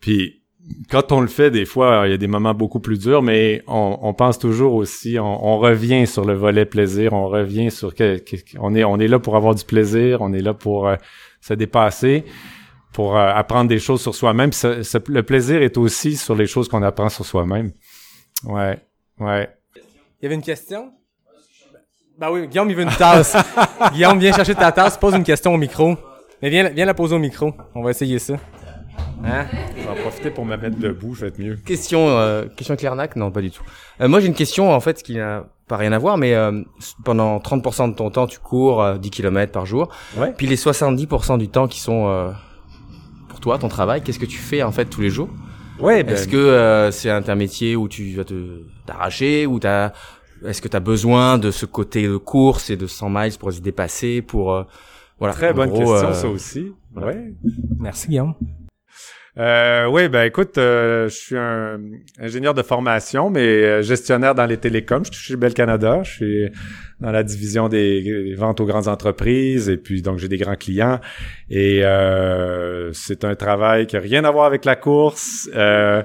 Puis quand on le fait, des fois, il y a des moments beaucoup plus durs, mais on, on pense toujours aussi, on, on revient sur le volet plaisir, on revient sur que, que- on est on est là pour avoir du plaisir, on est là pour euh, se dépasser, pour euh, apprendre des choses sur soi-même. Le plaisir est aussi sur les choses qu'on apprend sur soi-même. Ouais, ouais. Il y avait une question? Ben oui, Guillaume, il veut une tasse. Guillaume, viens chercher ta tasse, pose une question au micro. Mais viens, viens la poser au micro. On va essayer ça. Hein? Je vais en profiter pour me mettre debout, je vais être mieux. Question, euh, question Clairnac Non, pas du tout. Euh, moi, j'ai une question, en fait, qui n'a pas rien à voir, mais euh, pendant 30% de ton temps, tu cours euh, 10 km par jour. Ouais. Puis les 70% du temps qui sont euh, pour toi, ton travail, qu'est-ce que tu fais, en fait, tous les jours? Ouais, ben, Est-ce que euh, c'est un un métier où tu vas te t'arracher ou t'as est-ce que tu as besoin de ce côté de course et de 100 miles pour se dépasser pour euh, voilà Très en bonne gros, question, euh, ça aussi. Ouais. Merci, Guillaume. Euh, oui, ben écoute, euh, je suis un ingénieur de formation, mais euh, gestionnaire dans les télécoms. Je suis chez Bell Canada. Je suis dans la division des, des ventes aux grandes entreprises et puis donc j'ai des grands clients. Et euh, c'est un travail qui a rien à voir avec la course. euh,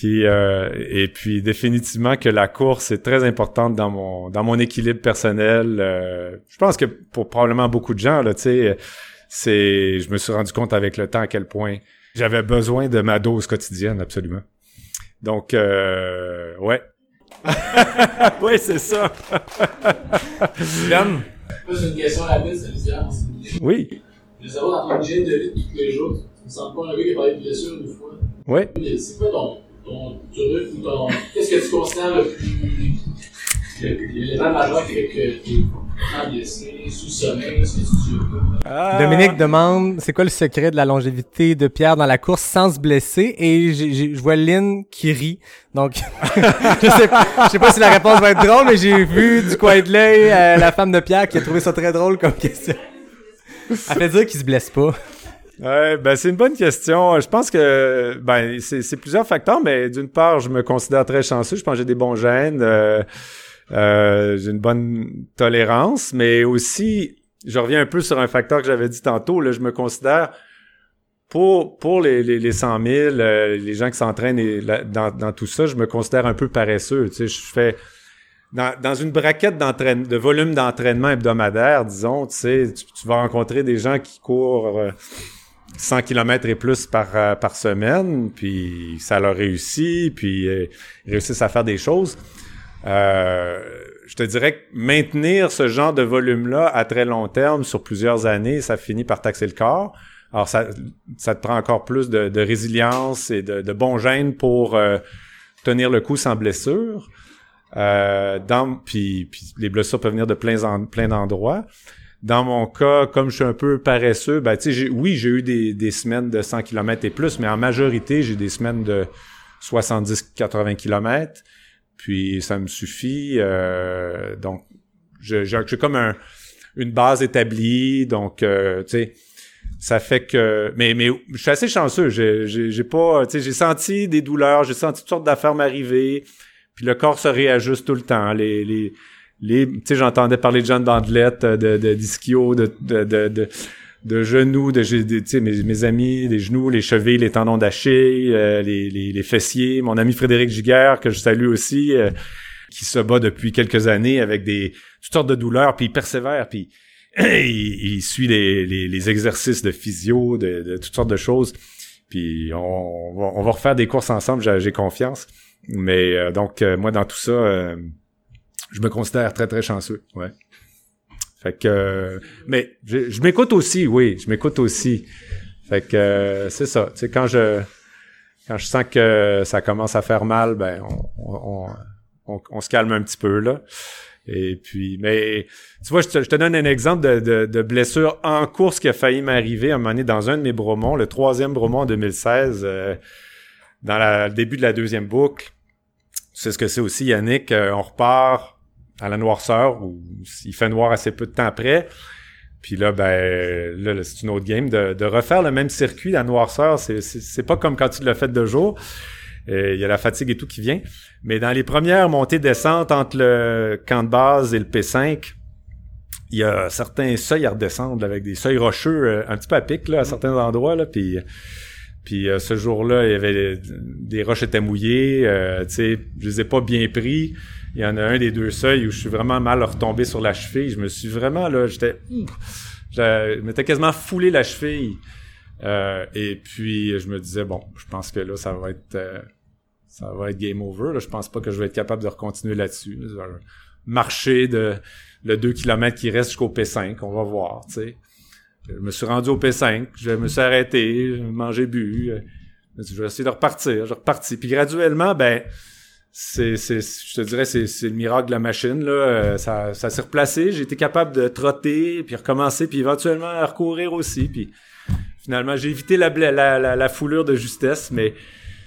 qui euh, et puis définitivement que la course est très importante dans mon dans mon équilibre personnel. Euh, je pense que pour probablement beaucoup de gens là, tu sais, c'est je me suis rendu compte avec le temps à quel point j'avais besoin de ma dose quotidienne absolument. Donc euh, ouais. ouais, c'est ça. Moi, j'ai une question rapide, c'est bizarre. Oui. Je veux savoir, dans ton hygiène de vie de tous les jours, tu me sembles pas un gars qui a parlé de blessure une fois? Mais C'est quoi ton, ton truc ou ton. Qu'est-ce que tu considères le plus. le- l'élément majeur qui fait que tu es blessé, sous-sommeil, ce que tu? Dominique demande c'est quoi le secret de la longévité de Pierre dans la course sans se blesser? Et je vois Lynn qui rit donc je sais je sais pas si la réponse va être drôle mais j'ai vu du coin de l'œil euh, la femme de Pierre qui a trouvé ça très drôle comme question elle fait dire qu'il se blesse pas Ouais, ben c'est une bonne question. Je pense que ben c'est plusieurs facteurs, mais d'une part, je me considère très chanceux. Je pense que j'ai des bons gènes, euh, euh, j'ai une bonne tolérance, mais aussi, je reviens un peu sur un facteur que j'avais dit tantôt. Là, je me considère pour pour les les, les 100 000, euh, les gens qui s'entraînent dans dans tout ça, je me considère un peu paresseux. Tu sais, je fais dans, dans une braquette d'entraîne, de volume d'entraînement hebdomadaire, disons, tu sais, tu, tu vas rencontrer des gens qui courent euh, 100 km et plus par, euh, par semaine, puis ça leur réussit, puis euh, ils réussissent à faire des choses. Euh, je te dirais que maintenir ce genre de volume-là à très long terme sur plusieurs années, ça finit par taxer le corps. Alors, ça, ça te prend encore plus de, résilience et de, de bon gène pour euh, tenir le coup sans blessure. Euh, puis, les blessures peuvent venir de plein, plein d'endroits. Dans mon cas, comme je suis un peu paresseux, ben, oui, j'ai eu des, des semaines de 100 km et plus, mais en majorité, j'ai des semaines de 70-80 km. Puis ça me suffit. euh, donc, j'ai comme un, une base établie. Donc, euh, tu sais, ça fait que... Mais, mais je suis assez chanceux. J'ai pas... Tu sais, j'ai senti des douleurs, j'ai senti toutes sortes d'affaires m'arriver. Puis le corps se réajuste tout le temps. Les... les les, tu sais, j'entendais parler de gens de bandelettes, de, de, de, de, de, de, de genoux, de, sais, mes, mes amis, les genoux, les chevilles, les tendons d'Achille, euh, les, les, les fessiers. Mon ami Frédéric Giguère, que je salue aussi, euh, qui se bat depuis quelques années avec des toutes sortes de douleurs, puis il persévère, puis il, il suit les, les, les exercices de physio, de, de toutes sortes de choses. Puis on, va, on va refaire des courses ensemble, j'ai, j'ai confiance. Mais euh, donc, euh, moi, dans tout ça, euh, je me considère très, très chanceux. Ouais. Fait que... mais je, je m'écoute aussi, oui, je m'écoute aussi. Fait que c'est ça. Tu sais, quand je quand je sens que ça commence à faire mal, ben on, on, on, on se calme un petit peu là. Et puis, mais tu vois, je te, je te donne un exemple de, de, de blessure en course qui a failli m'arriver à un moment donné dans un de mes bromons, le troisième bromon en 2016, euh, dans la, le début de la deuxième boucle. Tu sais ce que c'est aussi, Yannick. euh, on repart à la noirceur, ou il fait noir assez peu de temps après. Puis là, ben, là, c'est une autre game. De, de refaire le même circuit, la noirceur, c'est, c'est, c'est pas comme quand tu l'as fait de jour. Euh, Il y a la fatigue et tout qui vient. Mais dans les premières montées-descentes entre le camp de base et le P5, il y a certains seuils à redescendre avec des seuils rocheux euh, un petit peu à pic là, à certains endroits. Là, puis puis euh, ce jour-là, il y avait des roches étaient mouillées. Euh, tu sais, je les ai pas bien pris. Il y en a un des deux seuils où je suis vraiment mal retombé sur la cheville. Je me suis vraiment là, j'étais, je m'étais quasiment foulé la cheville. Euh, et puis je me disais bon, je pense que là ça va être euh, ça va être game over. Je pense pas que je vais être capable de recontinuer là-dessus. là. Marcher de le 2 km qui reste jusqu'au P5, on va voir, tu sais. Je me suis rendu au P5, je me suis arrêté, mangé, bu. Je vais essayer de repartir, je repartis. Puis graduellement, ben, c'est, c'est, je te dirais, c'est, le miracle de la machine, là. Euh, ça, ça s'est replacé, j'ai été capable de trotter, puis recommencer, puis éventuellement à recourir aussi. Puis finalement, j'ai évité la, la, foulure de justesse, mais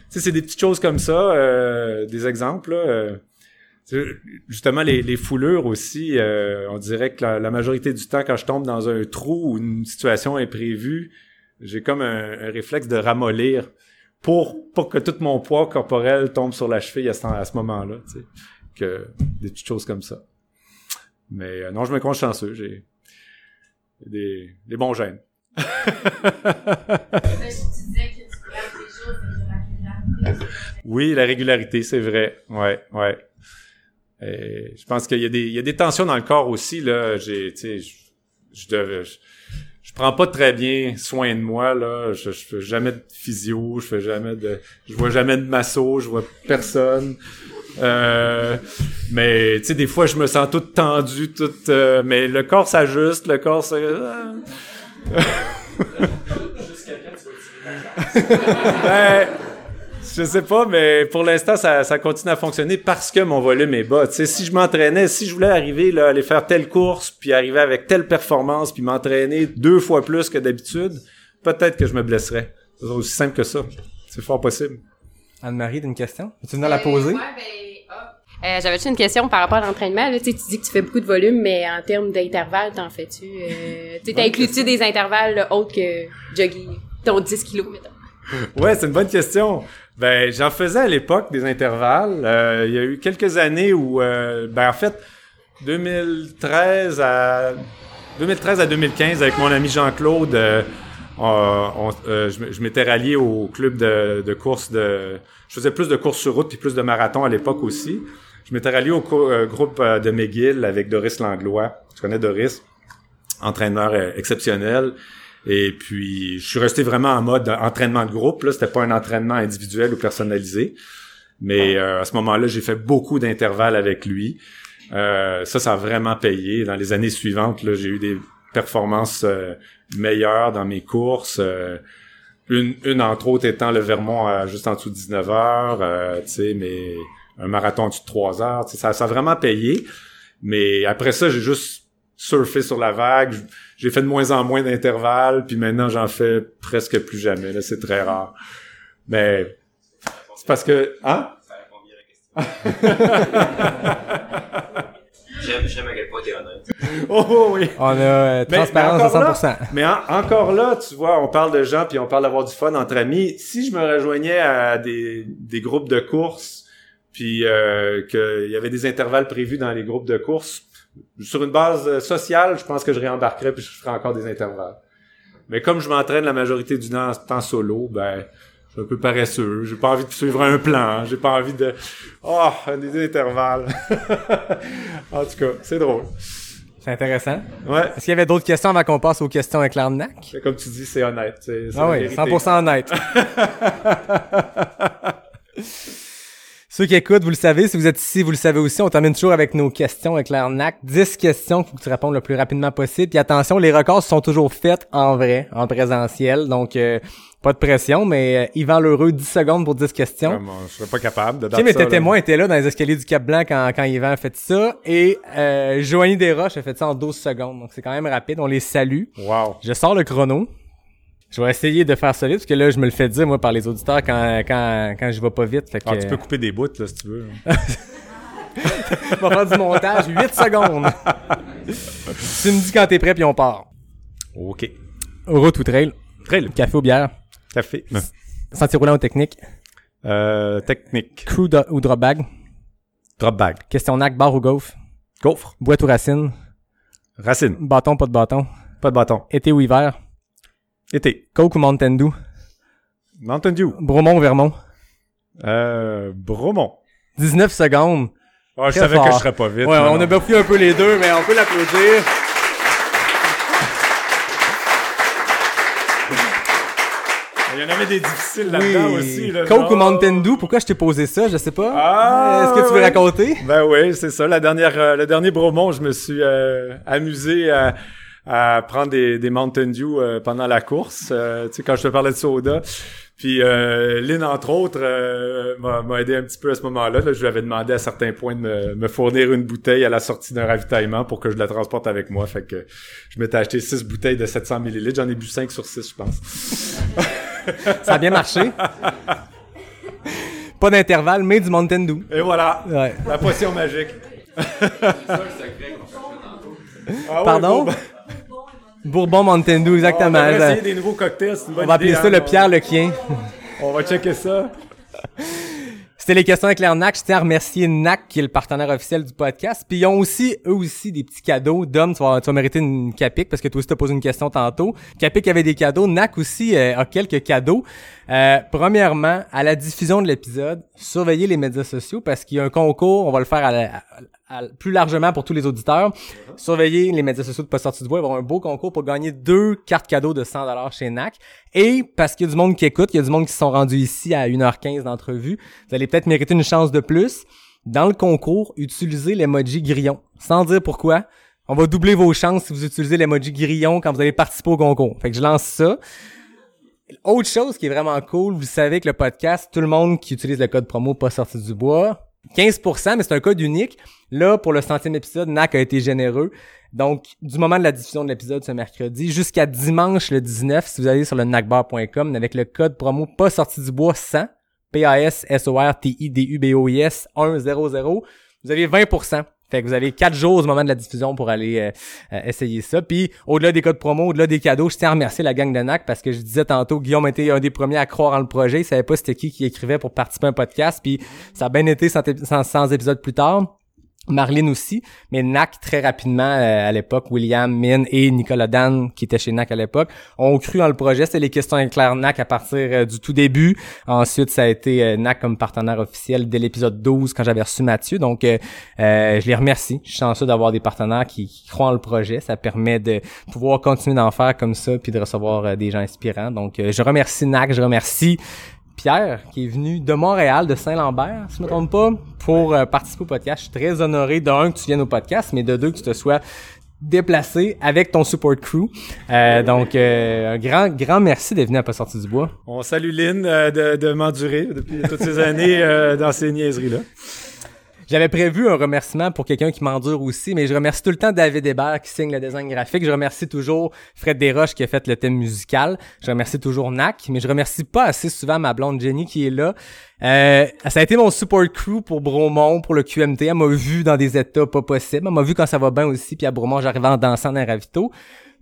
c'est des petites choses comme ça, euh, des exemples, euh, justement, les, les foulures aussi, euh, on dirait que la, majorité du temps, quand je tombe dans un trou ou une situation imprévue, j'ai comme un réflexe de ramollir pour, pour que tout mon poids corporel tombe sur la cheville à ce, temps- à ce moment-là. Tu sais, que des petites choses comme ça. Mais euh, non, je me compte chanceux. J'ai des, des bons gènes. Là, tu disais que tu regardes des choses de la régularité. Oui, la régularité, c'est vrai. Ouais, ouais. Et je pense qu'il y a des il y a des tensions dans le corps aussi là, j'ai tu sais je je, devais- je prends pas très bien soin de moi là, je, je fais jamais de physio, je fais jamais de je vois jamais de masso, je vois personne. Euh, mais tu sais des fois je me sens toute tendue toute euh, mais le corps s'ajuste, le corps c'est ben, je sais pas, mais pour l'instant, ça, ça continue à fonctionner parce que mon volume est bas. Tu sais, si je m'entraînais, si je voulais arriver là, aller faire telle course, puis arriver avec telle performance, puis m'entraîner deux fois plus que d'habitude, peut-être que je me blesserais. C'est aussi simple que ça. C'est fort possible. Anne-Marie, t'as une question? Tu venir la poser? Ouais, ben, ah. Euh, J'avais juste une question par rapport à l'entraînement? Tu sais, tu dis que tu fais beaucoup de volume, mais en termes d'intervalle, t'en fais-tu? Euh, tu sais, inclus-tu des intervalles là, autres que jogger ton 10 kilos, mettons? Ouais, c'est une bonne question. Ben, j'en faisais à l'époque des intervalles. Euh, il y a eu quelques années où, euh, ben, en fait, 2013 à 2013 à 2015, avec mon ami Jean-Claude, euh, on- euh, je, m'étais rallié au club de, de course de. Je faisais plus de courses sur route puis plus de marathon à l'époque aussi. Je m'étais rallié au euh, groupe de McGill avec Doris Langlois. Tu connais Doris? entraîneur exceptionnel. Et puis, je suis resté vraiment en mode entraînement de groupe. Là, c'était pas un entraînement individuel ou personnalisé. Mais euh, à ce moment-là, j'ai fait beaucoup d'intervalles avec lui. Euh, ça, ça a vraiment payé. Dans les années suivantes, là, j'ai eu des performances euh, meilleures dans mes courses. euh, une, une, entre autres, étant le Vermont à juste en dessous de 19 heures, euh, tu sais, mais un marathon en dessous de 3 heures. Ça, ça a vraiment payé. Mais après ça, j'ai juste surfé sur la vague. J'ai fait de moins en moins d'intervalles, puis maintenant, j'en fais presque plus jamais. Là, c'est très rare. Mais c'est parce que... Hein? J'aime, j'aime à quel point t'es honnête. Oh, oh, oui. On a euh, Mais- transparence mais encore à 100%. Là, mais en- encore là, tu vois, on parle de gens puis on parle d'avoir du fun entre amis. Si je me rejoignais à des, des groupes de course, puis euh, qu'il y avait des intervalles prévus dans les groupes de course, sur une base euh, sociale, je pense que je réembarquerais puis je ferais encore des intervalles. Mais comme je m'entraîne la majorité du temps, temps solo, ben je suis un peu paresseux. J'ai pas envie de suivre un plan. J'ai pas envie de oh des intervalles. en tout cas, c'est drôle. C'est intéressant. Ouais. Est-ce qu'il y avait d'autres questions avant qu'on passe aux questions avec l'arnaque? Comme tu dis, c'est honnête. C'est, Ah oui, vérité. 100% honnête. Ceux qui écoutent, vous le savez. Si vous êtes ici, vous le savez aussi. On termine toujours avec nos questions avec l'arnaque. 10 questions, faut que tu répondes le plus rapidement possible. Puis attention, les records sont toujours faits en vrai, en présentiel. Donc, euh, pas de pression, mais euh, Yvan Lheureux, 10 secondes pour 10 questions. Vraiment, je serais pas capable de Tu sais, mais tes témoins étaient là dans les escaliers du Cap-Blanc quand, quand Yvan a fait ça. Et euh, Joanie Desroches a fait ça en 12 secondes. Donc, c'est quand même rapide. On les salue. Wow. Je sors le chrono. Je vais essayer de faire ça vite, parce que là, je me le fais dire, moi, par les auditeurs quand, quand, quand je vais pas vite. Fait que, Ah, tu peux couper des bouts, là, si tu veux. on va faire du montage. 8 secondes. tu me dis quand t'es prêt, puis on part. OK. Route ou trail? Trail. Café ou bière? Café. Sentier roulant ou technique? Euh, technique. Crew ou drop bag? Drop bag. Question NAC, bar ou gaufre? Gaufre. Boîte ou racine? Racine. Bâton, pas de bâton? Pas de bâton. Été ou hiver? Été. Coke ou Mountain Dew? Mountain Dew. Bromont ou Vermont? Euh, Bromont. 19 secondes. Ah, je Très savais fort. que je serais pas vite. Ouais, on non. a bafouillé un peu les deux, mais on peut l'applaudir. Il y en avait des difficiles là-dedans aussi. Là, Coke ou. Mountain Dew? Pourquoi je t'ai posé ça? Je sais pas. Ah, Est-ce que tu veux raconter? Ben oui, c'est ça. La dernière, euh, le dernier Bromont, je me suis euh, amusé à, à prendre des, des Mountain Dew euh, pendant la course. Euh, tu sais, quand je te parlais de soda. Puis euh, Lynn, entre autres, euh, m'a m'a aidé un petit peu à ce moment-là. Là, je lui avais demandé à certains points de me, me fournir une bouteille à la sortie d'un ravitaillement pour que je la transporte avec moi. Fait que je m'étais acheté six bouteilles de 700 millilitres. J'en ai bu 5 sur 6, je pense. Ça a bien marché. Pas d'intervalle, mais du Mountain Dew. Et voilà, Ouais. la potion magique. Ah ouais, Pardon? bon, ben- Bourbon Mountain Dew, On exactement. devrait Ça- essayer des nouveaux cocktails, c'est une bonne On va appeler ça hein. le Pierre Lequien. On va checker ça. C'était les questions avec l'air NAC. Je tiens à remercier NAC, qui est le partenaire officiel du podcast. Puis ils ont aussi, eux aussi, des petits cadeaux. Dom, tu vas, tu vas mériter une Capic, parce que toi aussi t'as posé une question tantôt. Capic avait des cadeaux. NAC aussi euh, a quelques cadeaux. Euh, premièrement, à la diffusion de l'épisode, surveillez les médias sociaux, parce qu'il y a un concours. On va le faire à la- à- à- plus largement pour tous les auditeurs. Surveillez les médias sociaux de Pas sorti du bois. Il va y avoir un beau concours pour gagner deux cartes cadeaux de 100$ chez NAC. Et parce qu'il y a du monde qui écoute, il y a du monde qui se sont rendus ici à 1h15 d'entrevue, vous allez peut-être mériter une chance de plus. Dans le concours, utilisez l'emoji grillon. Sans dire pourquoi. On va doubler vos chances si vous utilisez l'emoji grillon quand vous allez participer au concours. Fait que je lance ça. Autre chose qui est vraiment cool, vous savez que le podcast, tout le monde qui utilise le code promo pas sorti du bois, 15%, mais c'est un code unique. Là, pour le centième épisode, NAC a été généreux. Donc, du moment de la diffusion de l'épisode ce mercredi jusqu'à dimanche le 19, si vous allez sur le nacbar.com avec le code promo pas sorti du bois 100, P-A-S-S-O-R-T-I-D-U-B-O-I-S 100, vous avez 20%. Fait que vous avez quatre jours au moment de la diffusion pour aller euh, euh, essayer ça. Puis au-delà des codes promo, au-delà des cadeaux, je tiens à remercier la gang de NAC parce que je disais tantôt, Guillaume était un des premiers à croire en le projet. Il savait pas c'était qui qui écrivait pour participer à un podcast. Puis ça a bien été 100, ép- 100 100 épisodes plus tard. Marlene aussi, mais NAC très rapidement euh, à l'époque, William, Min et Nicolas Dan qui étaient chez NAC à l'époque, ont cru en le projet. C'était les questions avec Claire NAC à partir euh, du tout début. Ensuite, ça a été euh, NAC comme partenaire officiel dès l'épisode 12 quand j'avais reçu Mathieu. Donc, je les remercie. Je suis chanceux d'avoir des partenaires qui, qui croient en le projet. Ça permet de pouvoir continuer d'en faire comme ça puis de recevoir des gens inspirants. Donc, je remercie NAC, je remercie Pierre, qui est venu de Montréal, de Saint-Lambert, si je me trompe pas, pour euh, participer au podcast. Je suis très honoré, d'un, que tu viennes au podcast, mais de deux, que tu te sois déplacé avec ton support crew. Euh, donc, euh, un grand, grand merci d'être venu à Pas sorti du bois. On salue Lynn euh, de, de m'endurer depuis toutes ces années euh, dans ces niaiseries-là. J'avais prévu un remerciement pour quelqu'un qui m'endure aussi, mais je remercie tout le temps David Hébert qui signe le design graphique. Je remercie toujours Fred Desroches qui a fait le thème musical. Je remercie toujours Nac, mais je remercie pas assez souvent ma blonde Jenny qui est là. Euh, ça a été mon support crew pour Bromont, pour le QMT. Elle m'a vu dans des états pas possibles. Elle m'a vu quand ça va bien aussi, puis à Bromont, j'arrivais en dansant dans un ravito.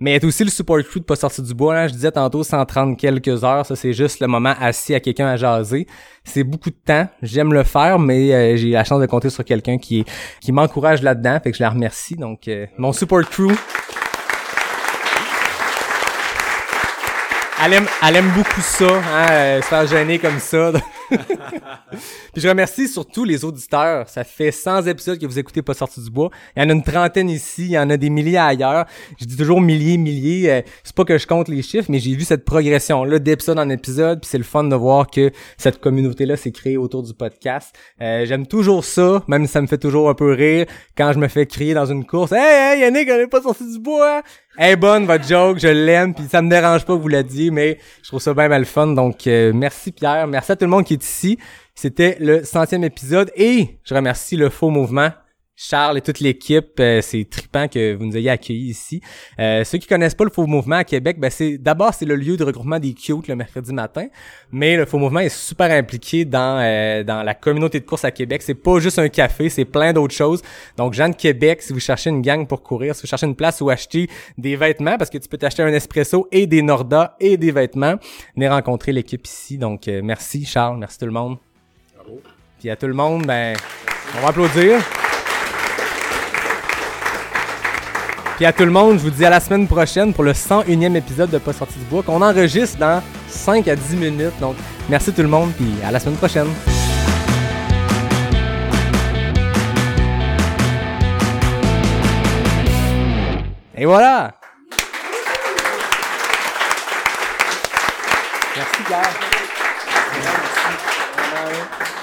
Mais est aussi le support crew de pas sortir du bois. Là. Je disais tantôt 130 quelques heures. Ça, c'est juste le moment assis à quelqu'un à jaser. C'est beaucoup de temps. J'aime le faire, mais euh, j'ai la chance de compter sur quelqu'un qui, qui m'encourage là-dedans. Fait que je la remercie. Donc, euh, mon support crew. Elle aime, elle aime beaucoup ça, hein, euh, se faire gêner comme ça. Puis je remercie surtout les auditeurs. Ça fait 100 épisodes que vous écoutez pas sorti du bois. Il y en a une trentaine ici, il y en a des milliers ailleurs. Je dis toujours milliers, milliers. Euh, c'est pas que je compte les chiffres, mais j'ai vu cette progression là d'épisode en épisode. Puis c'est le fun de voir que cette communauté là s'est créée autour du podcast. Euh, J'aime toujours ça, même si ça me fait toujours un peu rire quand je me fais crier dans une course. Hey, hey, Yannick, on est pas sorti du bois. Elle est bonne votre joke, je l'aime, puis ça me dérange pas que vous la dit, mais je trouve ça bien mal fun. Donc euh, merci Pierre, merci à tout le monde qui ici. C'était le centième épisode et je remercie le faux mouvement. Charles et toute l'équipe, euh, c'est trippant que vous nous ayez accueillis ici. Euh, ceux qui connaissent pas le Faux Mouvement à Québec, ben c'est d'abord c'est le lieu de regroupement des cute le mercredi matin, mais le Faux Mouvement est super impliqué dans euh, dans la communauté de course à Québec. C'est pas juste un café, c'est plein d'autres choses. Donc Jean de Québec, si vous cherchez une gang pour courir, si vous cherchez une place où acheter des vêtements, parce que tu peux t'acheter un espresso et des Norda et des vêtements, venez rencontrer l'équipe ici. Donc merci Charles, merci tout le monde. Puis à tout le monde, ben on va applaudir. Puis à tout le monde, je vous dis à la semaine prochaine pour le 101e épisode de Pas sorti du bois qu'on enregistre dans 5 à 10 minutes. Donc merci tout le monde, puis à la semaine prochaine. Et voilà! Merci Pierre. Merci.